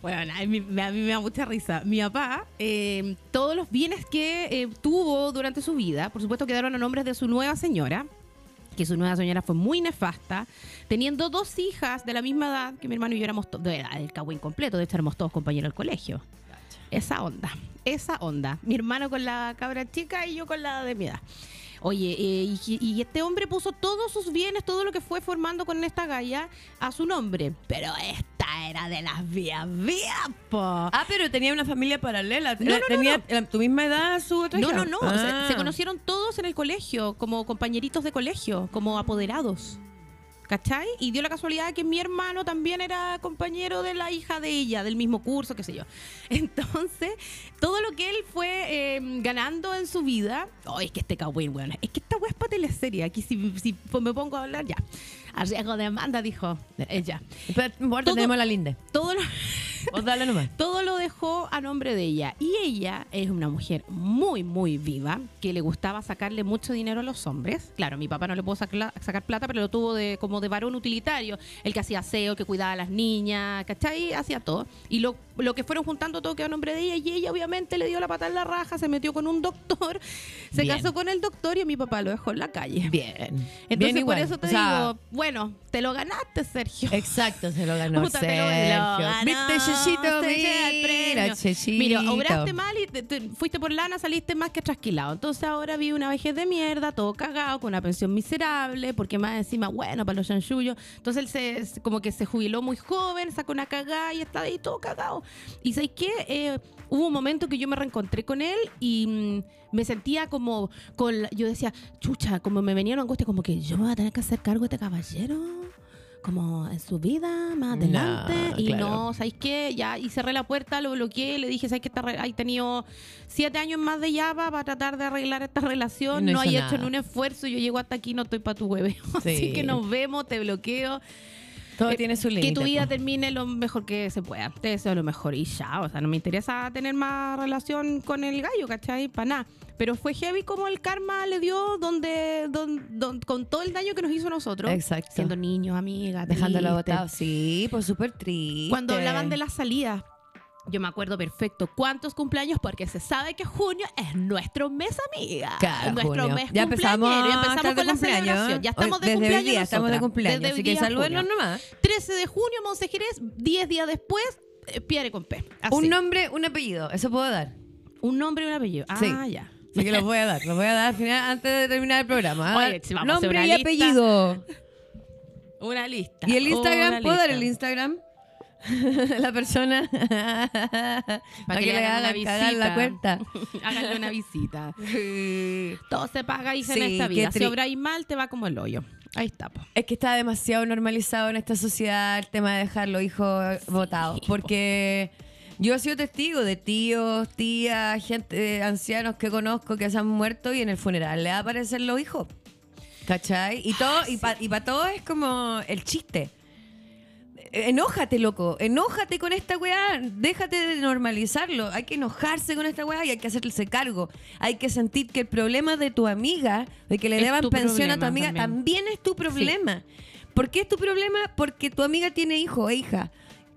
Bueno, a mí, a mí me da mucha risa. Mi papá, eh, todos los bienes que eh, tuvo durante su vida, por supuesto, quedaron a nombres de su nueva señora, que su nueva señora fue muy nefasta, teniendo dos hijas de la misma edad que mi hermano y yo éramos de edad del cagüín completo, de hecho éramos todos compañeros del colegio. Esa onda, esa onda. Mi hermano con la cabra chica y yo con la de mi edad. Oye, eh, y, y este hombre puso todos sus bienes, todo lo que fue formando con esta galla a su nombre. Pero esta era de las vías, vías, po. Ah, pero tenía una familia paralela. No, no, no, tenía era tu misma edad su otra No, no, no. Se- Ah. Se, conocieron todos en el colegio, como compañeritos de colegio, como apoderados. ¿Cachai? Y dio la casualidad que mi hermano también era compañero de la hija de ella, del mismo curso, qué sé yo. Entonces, todo lo que él fue eh, ganando en su vida. Oh, es que este cagüín, weón. Es que esta weá es para teleserie. Aquí, si me pongo a hablar, ya. A riesgo de demanda, dijo ella. Pero, no importa, Todo- tenemos la linde. Todo lo, Vos dale nomás. todo lo dejó a nombre de ella. Y ella es una mujer muy, muy viva, que le gustaba sacarle mucho dinero a los hombres. Claro, mi papá no le pudo sacar, sacar plata, pero lo tuvo de, como de varón utilitario. El que hacía aseo, que cuidaba a las niñas, ¿cachai? Hacía todo. Y lo, lo que fueron juntando todo quedó a nombre de ella. Y ella obviamente le dio la pata en la raja, se metió con un doctor, se Bien. casó con el doctor y mi papá lo dejó en la calle. Bien. Entonces Bien por igual. eso te O sea, digo, bueno, te lo ganaste, Sergio. Exacto, se lo ganó Puta, te lo- Sergio. ganó, ¿Viste, Chechito? Mira, premio. Chechito. Mira, obraste mal y te- te- fuiste por lana, saliste más que trasquilado. Entonces ahora vi una vejez de mierda, todo cagado, con una pensión miserable, porque más encima, bueno, para los chanchullos. Entonces él se- como que se jubiló muy joven, sacó una cagada y está ahí todo cagado. Y ¿sabes qué? Eh, hubo un momento que yo me reencontré con él y mm, me sentía como, con yo decía, chucha, como me venía una angustia, como que yo me voy a tener que hacer cargo de este caballero como en su vida más No, adelante y claro. no, ¿sabéis qué? Ya, y cerré la puerta, lo bloqueé, le dije, ¿sabes qué? Hay tenido siete años más de Java para tratar de arreglar esta relación, No no, hay hecho ni un esfuerzo, yo llego hasta aquí, no estoy para tu hueve. Así Sí. que nos vemos, te bloqueo. Todo que- tiene su límite. Que tu vida po. termine lo mejor que se pueda. Te deseo lo mejor y ya. O sea, no me interesa tener más relación con el gallo, ¿cachai? Para nada. Pero fue heavy como el karma le dio donde, don- don- con todo el daño que nos hizo a nosotros. Exacto. Siendo niños, amigas. Dejándolo botado. Sí, pues súper triste. Cuando hablaban de las salidas, yo me acuerdo perfecto cuántos cumpleaños, porque se sabe que junio es nuestro mes, amiga. Claro, nuestro junio. mes ya empezamos, cumpleañero, a empezamos con la cumpleaños. celebración. Ya estamos de desde cumpleaños. día estamos de cumpleaños, Desde así que salúdenos nomás. 13 de junio, Monse Jerez, 10 días después, eh, Pierre con P. Así. Un nombre, un apellido, eso puedo dar. Un nombre y un apellido. Ah, Sí. ya. Así que los voy a dar, los voy a dar al final antes de terminar el programa. Oye, si vamos a hacer Nombre una y lista. apellido. Una lista. ¿Y el Instagram? ¿Puedo dar el. Instagram? la persona. Para que le hagan hagan una la visita. cuenta. Háganle una visita. Todo se paga, hija, Sí, en esta vida. Si tri- obráis mal, te va como el hoyo. Ahí está, po. Es que está demasiado normalizado en esta sociedad el tema de dejar los hijos votados. Porque yo he sido testigo de tíos, tías, gente, eh, ancianos que conozco que se han muerto y en el funeral le aparecen los hijos. ¿Cachai? Y todo, y para todo es como el chiste. Enójate, loco. Enójate con esta weá. Déjate de normalizarlo. Hay que enojarse con esta weá y hay que hacerse cargo. Hay que sentir que el problema de tu amiga, de que le Es deban pensión a tu amiga, también. también es tu problema. ¿Por qué es tu problema? Porque tu amiga tiene hijo e hija.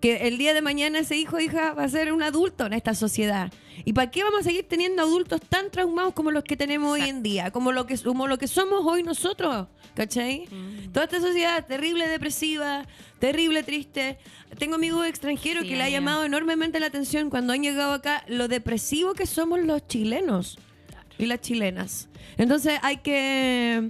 Que el día de mañana ese hijo o hija va a ser un adulto en esta sociedad. ¿Y para qué vamos a seguir teniendo adultos tan traumados como los que tenemos hoy en día? Como lo que, como lo que somos hoy nosotros. ¿Cachai? Mm. Toda esta sociedad terrible, depresiva, terrible, triste. Tengo amigos extranjeros Sí, que le ha llamado enormemente la atención cuando han llegado acá lo depresivo que somos los chilenos y las chilenas. Entonces hay que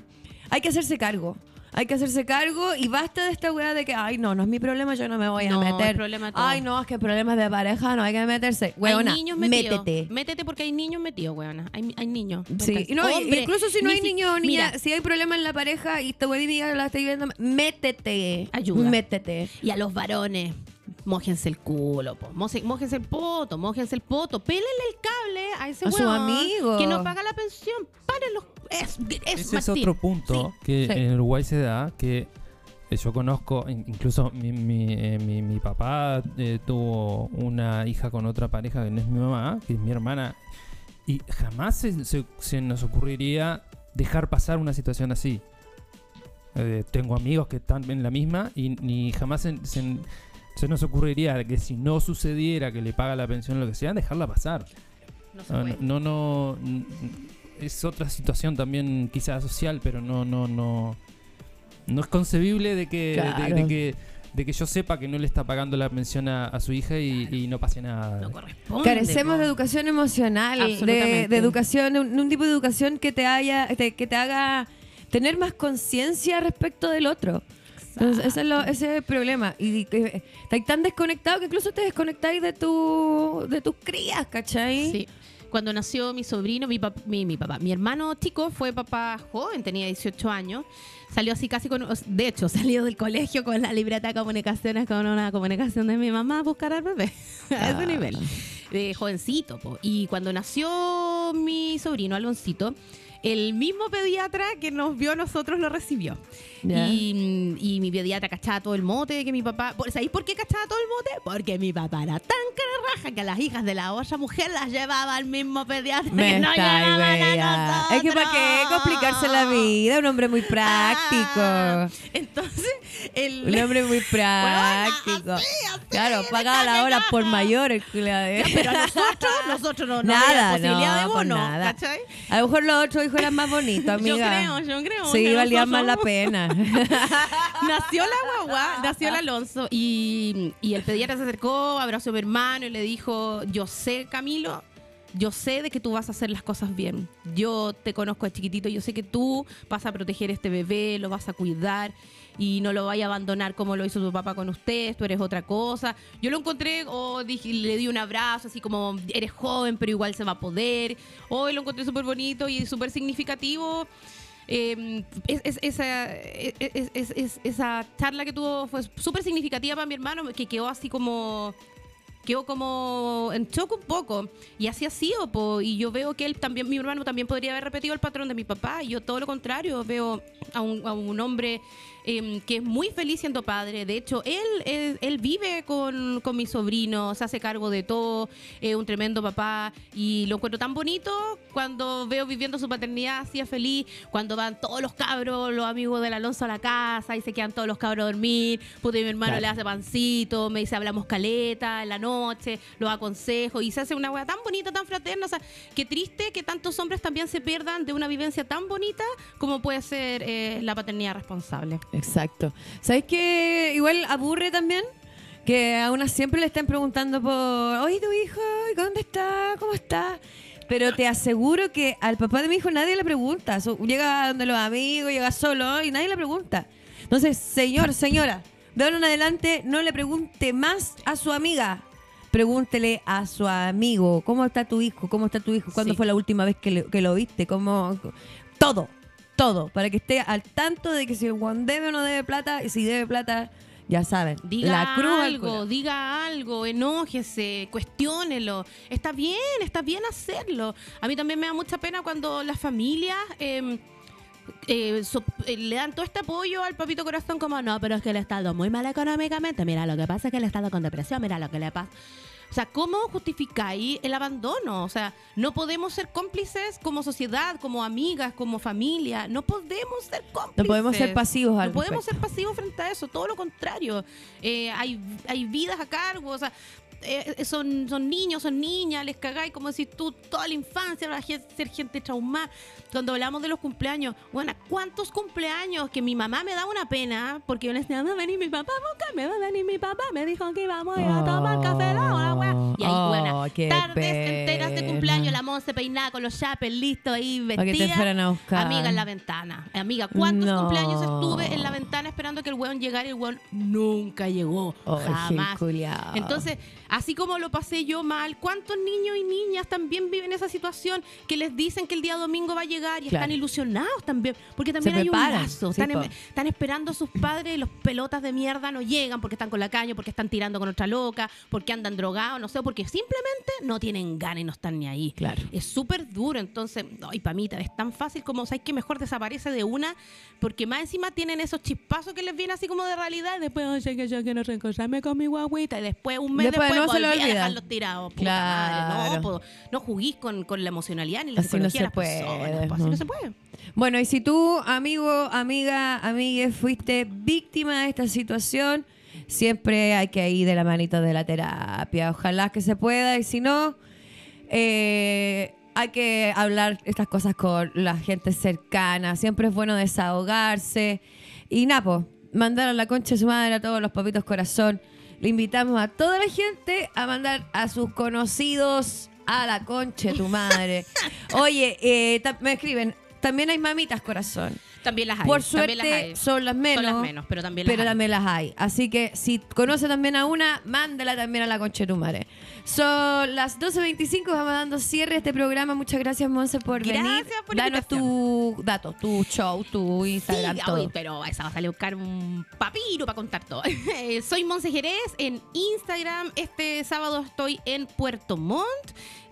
hay que hacerse cargo. Hay que hacerse cargo y basta de esta weá de que, ay, no, no es mi problema, yo no me voy a meter. el problema es todo. ay, no, es que problemas de pareja no hay que meterse. Weona, hay niños metidos. métete. Métete porque hay niños metidos, weona. Hay, hay niños. Sí, Entonces, y no, y- hombre, incluso si no hay si- niño o niña, Mira, si hay problema en la pareja y te voy a la estoy viendo, métete. Ayuda. Métete. Y a los varones, mójense el culo, po. Mójense el poto, mójense el poto. Pélenle el cable a ese A su weón amigo. que no paga la pensión. Párenlos. Es, es, Ese es otro punto que sí. en Uruguay se da, que eh, yo conozco, in- incluso mi, mi, eh, mi- mi papá eh, tuvo una hija con otra pareja que no es mi mamá, que es mi hermana, y jamás se, se- se nos ocurriría dejar pasar una situación así. Eh, tengo amigos que están en la misma y ni jamás se, se- se nos ocurriría que si no sucediera que le paga la pensión o lo que sea, dejarla pasar. No se Ah, puede. No, no, no, es otra situación también quizás social, pero no, no, no, no es concebible de que, de- Claro. de, que de que yo sepa que no le está pagando la pensión a, a su hija y, y no pase nada. No corresponde. Carecemos de educación emocional, de, Absolutamente. de educación, un, un tipo de educación que te haya, te- que te haga tener más conciencia respecto del otro. Entonces, ese, es lo- ese es el problema. Y que estáis tan desconectado que incluso te desconectáis de tu de tus crías, ¿cachai? Sí. Cuando nació mi sobrino, mi, pap- mi, mi papá, mi hermano chico fue papá joven, tenía 18 años. Salió así casi con. De hecho, salió del colegio con la libreta de comunicaciones, con una comunicación de mi mamá a buscar al bebé. a ese nivel. De jovencito. po. Y cuando nació mi sobrino, Aloncito, el mismo pediatra que nos vio a nosotros lo recibió. Y, y mi pediatra cachaba todo el mote que mi papá. ¿por- ¿Sabéis por qué cachaba todo el mote? Porque mi papá era tan cara raja que a las hijas de la otra mujer las llevaba al mismo pediatra Me que no a. Es que para qué complicarse la vida, un hombre muy práctico. Ah, entonces, el. Un hombre muy práctico. así, así, claro, de paga la hora por mayor. el ¿eh? Pero a nosotros, nosotros no, no nada, había posibilidad no, de bono. nada. ¿cachai? A lo mejor los otros hijos eran más bonitos, amiga. Yo creo, yo creo. Sí, que valía más la pena. nació la guagua, nació el Alonso y, el pediatra se acercó, abrazó a mi hermano y le dijo, yo sé, Camilo, yo sé de que tú vas a hacer las cosas bien. Yo te conozco de chiquitito, yo sé que tú vas a proteger a este bebé, lo vas a cuidar y no lo vaya a abandonar como lo hizo tu papá con usted, tú eres otra cosa. Yo lo encontré, o dije, le di un abrazo, así como, eres joven, pero igual se va a poder. Hoy lo encontré súper bonito y súper significativo. Eh, es- es- esa, es- es- es- es- esa charla que tuvo fue súper significativa para mi hermano, que quedó así como quedó como en shock un poco. Y así ha sido y yo veo que él también mi hermano también podría haber repetido el patrón de mi papá y yo todo lo contrario veo a un hombre em, que es muy feliz siendo padre de hecho él él, él vive con, con mi sobrino se hace cargo de todo es un tremendo papá y lo encuentro tan bonito cuando veo viviendo su paternidad así es feliz cuando van todos los cabros los amigos del Alonso a la casa y se quedan todos los cabros a dormir puta, y mi hermano Claro. le hace pancito, me dice hablamos caleta en la noche, los aconsejo y se hace una weá tan bonita, tan fraterna. O sea, qué triste que tantos hombres también se pierdan de una vivencia tan bonita como puede ser eh, la paternidad responsable. Exacto. ¿Sabes qué? Igual aburre también. Que a una siempre le están preguntando por, oye, tu hijo, ¿y ¿dónde está? ¿Cómo está? Pero te aseguro que al papá de mi hijo nadie le pregunta. So- llega donde los amigos, llega solo y nadie le pregunta. Entonces, señor, señora, de ahora en adelante no le pregunte más a su amiga. Pregúntele a su amigo, ¿cómo está tu hijo? ¿Cómo está tu hijo? ¿Cuándo Sí. fue la última vez que, le- que lo viste? ¿Cómo? Todo, todo, para que esté al tanto de que si Juan debe o no debe plata, y si debe plata, ya saben. Diga la cruz al algo, diga algo, enójese, cuestiónelo. Está bien, está bien hacerlo. A mí también me da mucha pena cuando las familias eh, eh, so- eh, le dan todo este apoyo al papito corazón como, no, pero es que el Estado muy mal económicamente. Mira, lo que pasa es que el Estado con depresión, mira lo que le pasa. O sea, ¿cómo justificáis el abandono? O sea, no podemos ser cómplices como sociedad, como amigas, como familia. No podemos ser cómplices. No podemos ser pasivos al No podemos ser pasivos frente a eso, todo lo contrario. Eh, hay, hay vidas a cargo, o sea, eh, son, son niños, son niñas, les cagáis, como decís tú, toda la infancia, va a gen- ser gente traumada. Cuando hablamos de los cumpleaños, bueno, ¿cuántos cumpleaños que mi mamá me da una pena? Porque yo le decía, a venir mi papá a buscarme, va a venir mi papá, me dijo que íbamos a ir a tomar café, la hora, wea". Y ahí, Oh, tardes enteras de pena. cumpleaños, la Monse peinada con los chapes listos ahí, te vestida. fueran a buscar. Amiga en la ventana. Amiga, ¿cuántos No. cumpleaños estuve en la ventana esperando que el weón llegara y el weón nunca llegó? Oh, jamás. Entonces, así como lo pasé yo mal, ¿cuántos niños y niñas también viven esa situación que les dicen que el día domingo va a llegar y Claro. están ilusionados también? Porque también Se hay un lazo. sí, están, po. em- están esperando a sus padres y los pelotas de mierda no llegan porque están con la caña, porque están tirando con otra loca, porque andan drogados, no sé, porque simplemente no tienen ganas y no están ni ahí. Claro. Es súper duro, entonces, ay, pamita, es tan fácil como, ¿sabes que Mejor desaparece de una, porque más encima tienen esos chispazos que les vienen así como de realidad, y después, oye, que yo quiero reencontrarme con mi guaguita, y después, un mes Después después, no se a olvida. dejarlos tirados. Puta Claro. madre, no, po, no juguís con, con la emocionalidad ni la Así no psicología se de las puede, personas, po, así no. se puede. Bueno, y si tú, amigo, amiga, amigue, fuiste víctima de esta situación, siempre hay que ir de la manita de la terapia. Ojalá que se pueda, y si no, eh, hay que hablar estas cosas con la gente cercana. Siempre es bueno desahogarse. Y Napo, mandar a la concha de su madre a todos los papitos corazón. Le invitamos a toda la gente a mandar a sus conocidos a la concha de tu madre. Oye, eh, me escriben, también hay mamitas corazón. También las hay. Por también las suerte hay. son las menos. Son las menos, pero también las pero hay. también las hay. Así que si conoce también a una, mándala también a la concha de tu madre. Son las 12.25, vamos dando cierre a este programa. Muchas gracias, Monse, por Gracias venir. por la Danos tu datos, tu show, tu Instagram, Sí, todo. pero esa va a salir a buscar un papiro para contar todo. Eh, Soy Monse Jerez en Instagram. Este sábado estoy en Puerto Montt,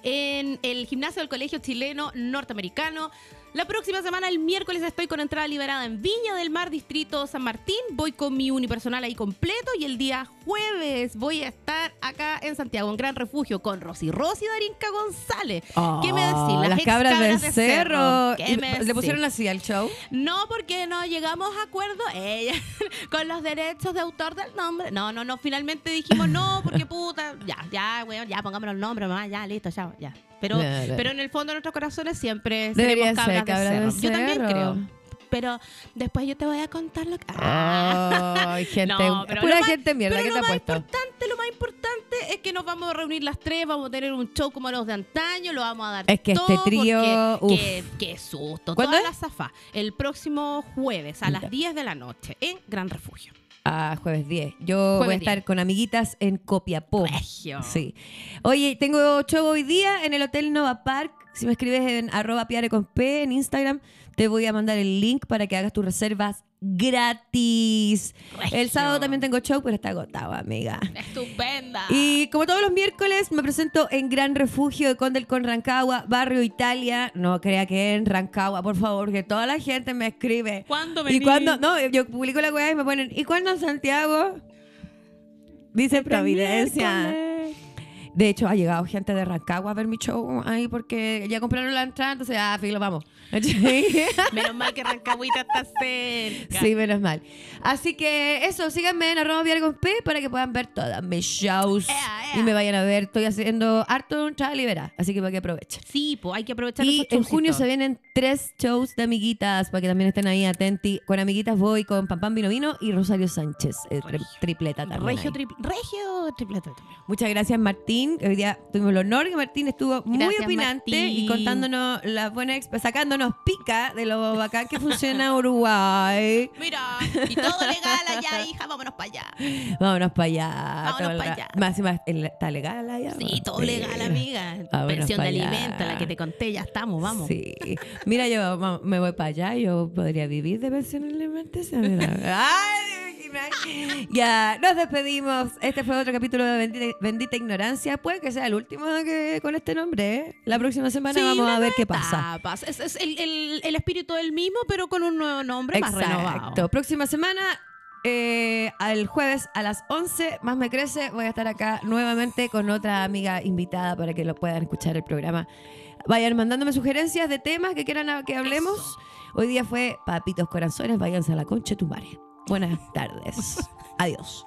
en el gimnasio del Colegio Chileno Norteamericano. La próxima semana, el miércoles, estoy con entrada liberada en Viña del Mar, Distrito San Martín. Voy con mi unipersonal ahí completo. Y el día jueves voy a estar acá en Santiago, en Gran Refugio, con Rosy Rosy Darinka González. ¿Qué me decís? Oh, Las cabras del de cerro. ¿Qué ¿Y me ¿Le pusieron así al show? No, porque no llegamos a acuerdo ella, con los derechos de autor del nombre. No, no, no. Finalmente dijimos no, porque puta. Ya, ya, weón, ya pongámonos el nombre nomás, ya, listo, ya, ya. Pero, Claro. pero en el fondo de nuestros corazones siempre Debería seremos ser cabras, cabras de cerro. Yo también creo. Pero después yo te voy a contar lo que. Ah. Ay, gente, No, pero pura más- gente mierda pero que lo te ha más puesto. importante, lo más importante es que nos vamos a reunir las tres, vamos a tener un show como los de antaño, lo vamos a dar Es que este todo trío, porque- uf. Qué, qué susto. ¿Cuándo Toda es? la zafá. El próximo jueves a las 10 de la noche en Gran Refugio. Ah, jueves 10. Yo voy a estar 10. con amiguitas en Copiapó. Regio. Sí. Oye, tengo show hoy día en el Hotel Nova Park. Si me escribes en arroba piare con P en Instagram, te voy a mandar el link para que hagas tus reservas gratis. Regio. El sábado también tengo show, pero está agotado, amiga. Estupenda. Y como todos los miércoles, me presento en Gran Refugio de Condel con Rancagua, Barrio Italia. No crea que en Rancagua, por favor, que toda la gente me escribe. ¿Cuándo ¿Y venís? cuando? No, yo publico la weá y me ponen, ¿y cuándo en Santiago? Dice Providencia. De hecho, ha llegado gente de Rancagua a ver mi show ahí porque ya compraron la entrada, entonces, ah, filo, vamos. Menos mal que Rancagüita está cerca. Sí, menos mal. Así que eso, síganme en arroba P para que puedan ver todas mis shows Ea, ea. y me vayan a ver. Estoy haciendo harto entrada libera, así que para que aprovechen. Sí, pues hay que aprovechar Y en junio se vienen tres shows de amiguitas para que también estén ahí atentos. Con amiguitas voy con Pam Pam Vino Vino y Rosario Sánchez, eh, tri- tripleta también. Regio, tri- regio tripleta también. Muchas gracias, Martín. Hoy día tuvimos el honor que Martín estuvo muy Gracias, opinante y Martín. contándonos las buenas, exp- sacándonos pica de lo bacán que funciona Uruguay. Mira, y todo legal allá, hija, vámonos para allá. Vámonos para allá. Vámonos todo el pa' ra- allá. Más y más, ¿está legal allá? Sí, todo legal, amiga. Vámonos Pensión de allá. alimento, la que te conté, ya estamos, vamos. Sí. Mira, yo me voy para allá, yo podría vivir de pensión. Ay, ¿te imaginas? Ya, nos despedimos. Este fue otro capítulo de Bendita, Bendita Ignorancia. Puede que sea el último que, con este nombre. ¿eh? La próxima semana Sí, vamos a ver qué pasa. es el, el- el espíritu del mismo, pero con un nuevo nombre más renovado. Exacto. Próxima semana, eh, al jueves a las 11, más me crece, voy a estar acá nuevamente con otra amiga invitada para que lo puedan escuchar el programa. Vayan mandándome sugerencias de temas que quieran que hablemos. Hoy día fue Papitos Corazones, váyanse a la concha de tu madre. Buenas tardes. Adiós.